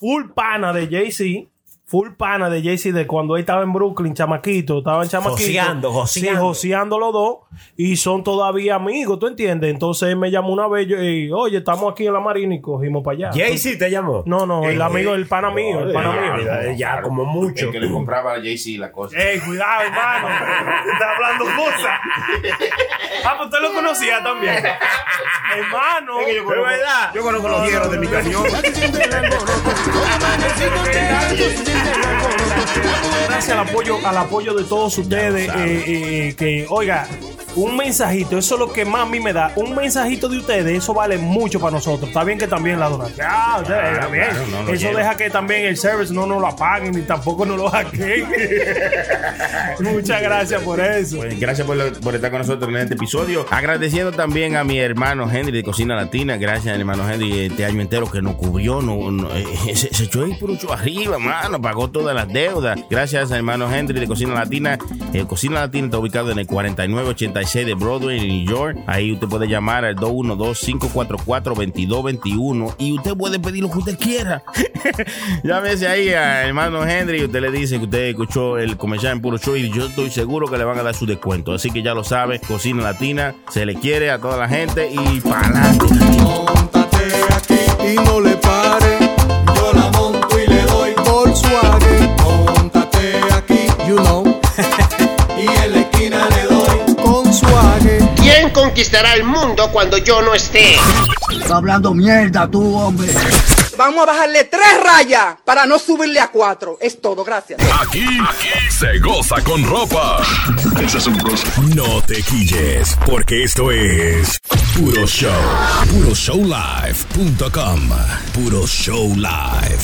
full pana de Jay-Z. Full pana de Jay-Z de cuando él estaba en Brooklyn, chamaquito. Estaban chamaquitos. Joseando, joseando. Sí, joseando los dos. Y son todavía amigos, ¿tú entiendes? Entonces él me llamó una vez yo, y, oye, estamos aquí en la Marina y cogimos para allá. Jay-Z te llamó. No, no, el Eh, amigo, eh, el pana mío, el pana mío. Ya, ya, como mucho. El que le compraba a Jay-Z la cosa. Ey, cuidado, hermano. Está hablando cosas. Ah, pues usted lo conocía también. hermano. Es que yo conozco- de verdad. yo conozco los hierros de mi camión. Gracias al apoyo, al apoyo de todos ustedes. eh, eh, que, oiga, un mensajito, eso es lo que más a mí me da. Un mensajito de ustedes, eso vale mucho para nosotros. Está bien que también la donación. Ah, está bien. claro, no, eso deja que también el service no nos lo apaguen ni tampoco nos lo hackeen. Muchas gracias por eso. Pues gracias por, lo- por estar con nosotros en este episodio. Agradeciendo también a mi hermano Henry de Cocina Latina. Gracias, hermano Henry, este año entero que nos cubrió. No, no, eh, se, se echó el purucho arriba, mano. Pagó todas las deudas. Gracias, hermano Henry de Cocina Latina. Eh, Cocina Latina está ubicado en el 4986 de Broadway, en New York. Ahí usted puede llamar al 212-544-2221 y usted puede pedir lo que usted quiera. Llámese ahí a hermano Henry y usted le dice que usted escuchó el comercial en Puro Show y yo estoy seguro que le van a dar su descuento. Así que ya lo sabe, Cocina Latina, se le quiere a toda la gente y para adelante. Conquistará el mundo cuando yo no esté. Está hablando mierda tú, hombre. Vamos a bajarle tres rayas para no subirle a cuatro. Es todo, gracias. Aquí, aquí se goza con ropa. No te quilles, porque esto es Puro Show. PuroShowLive.com. Puro Show Live.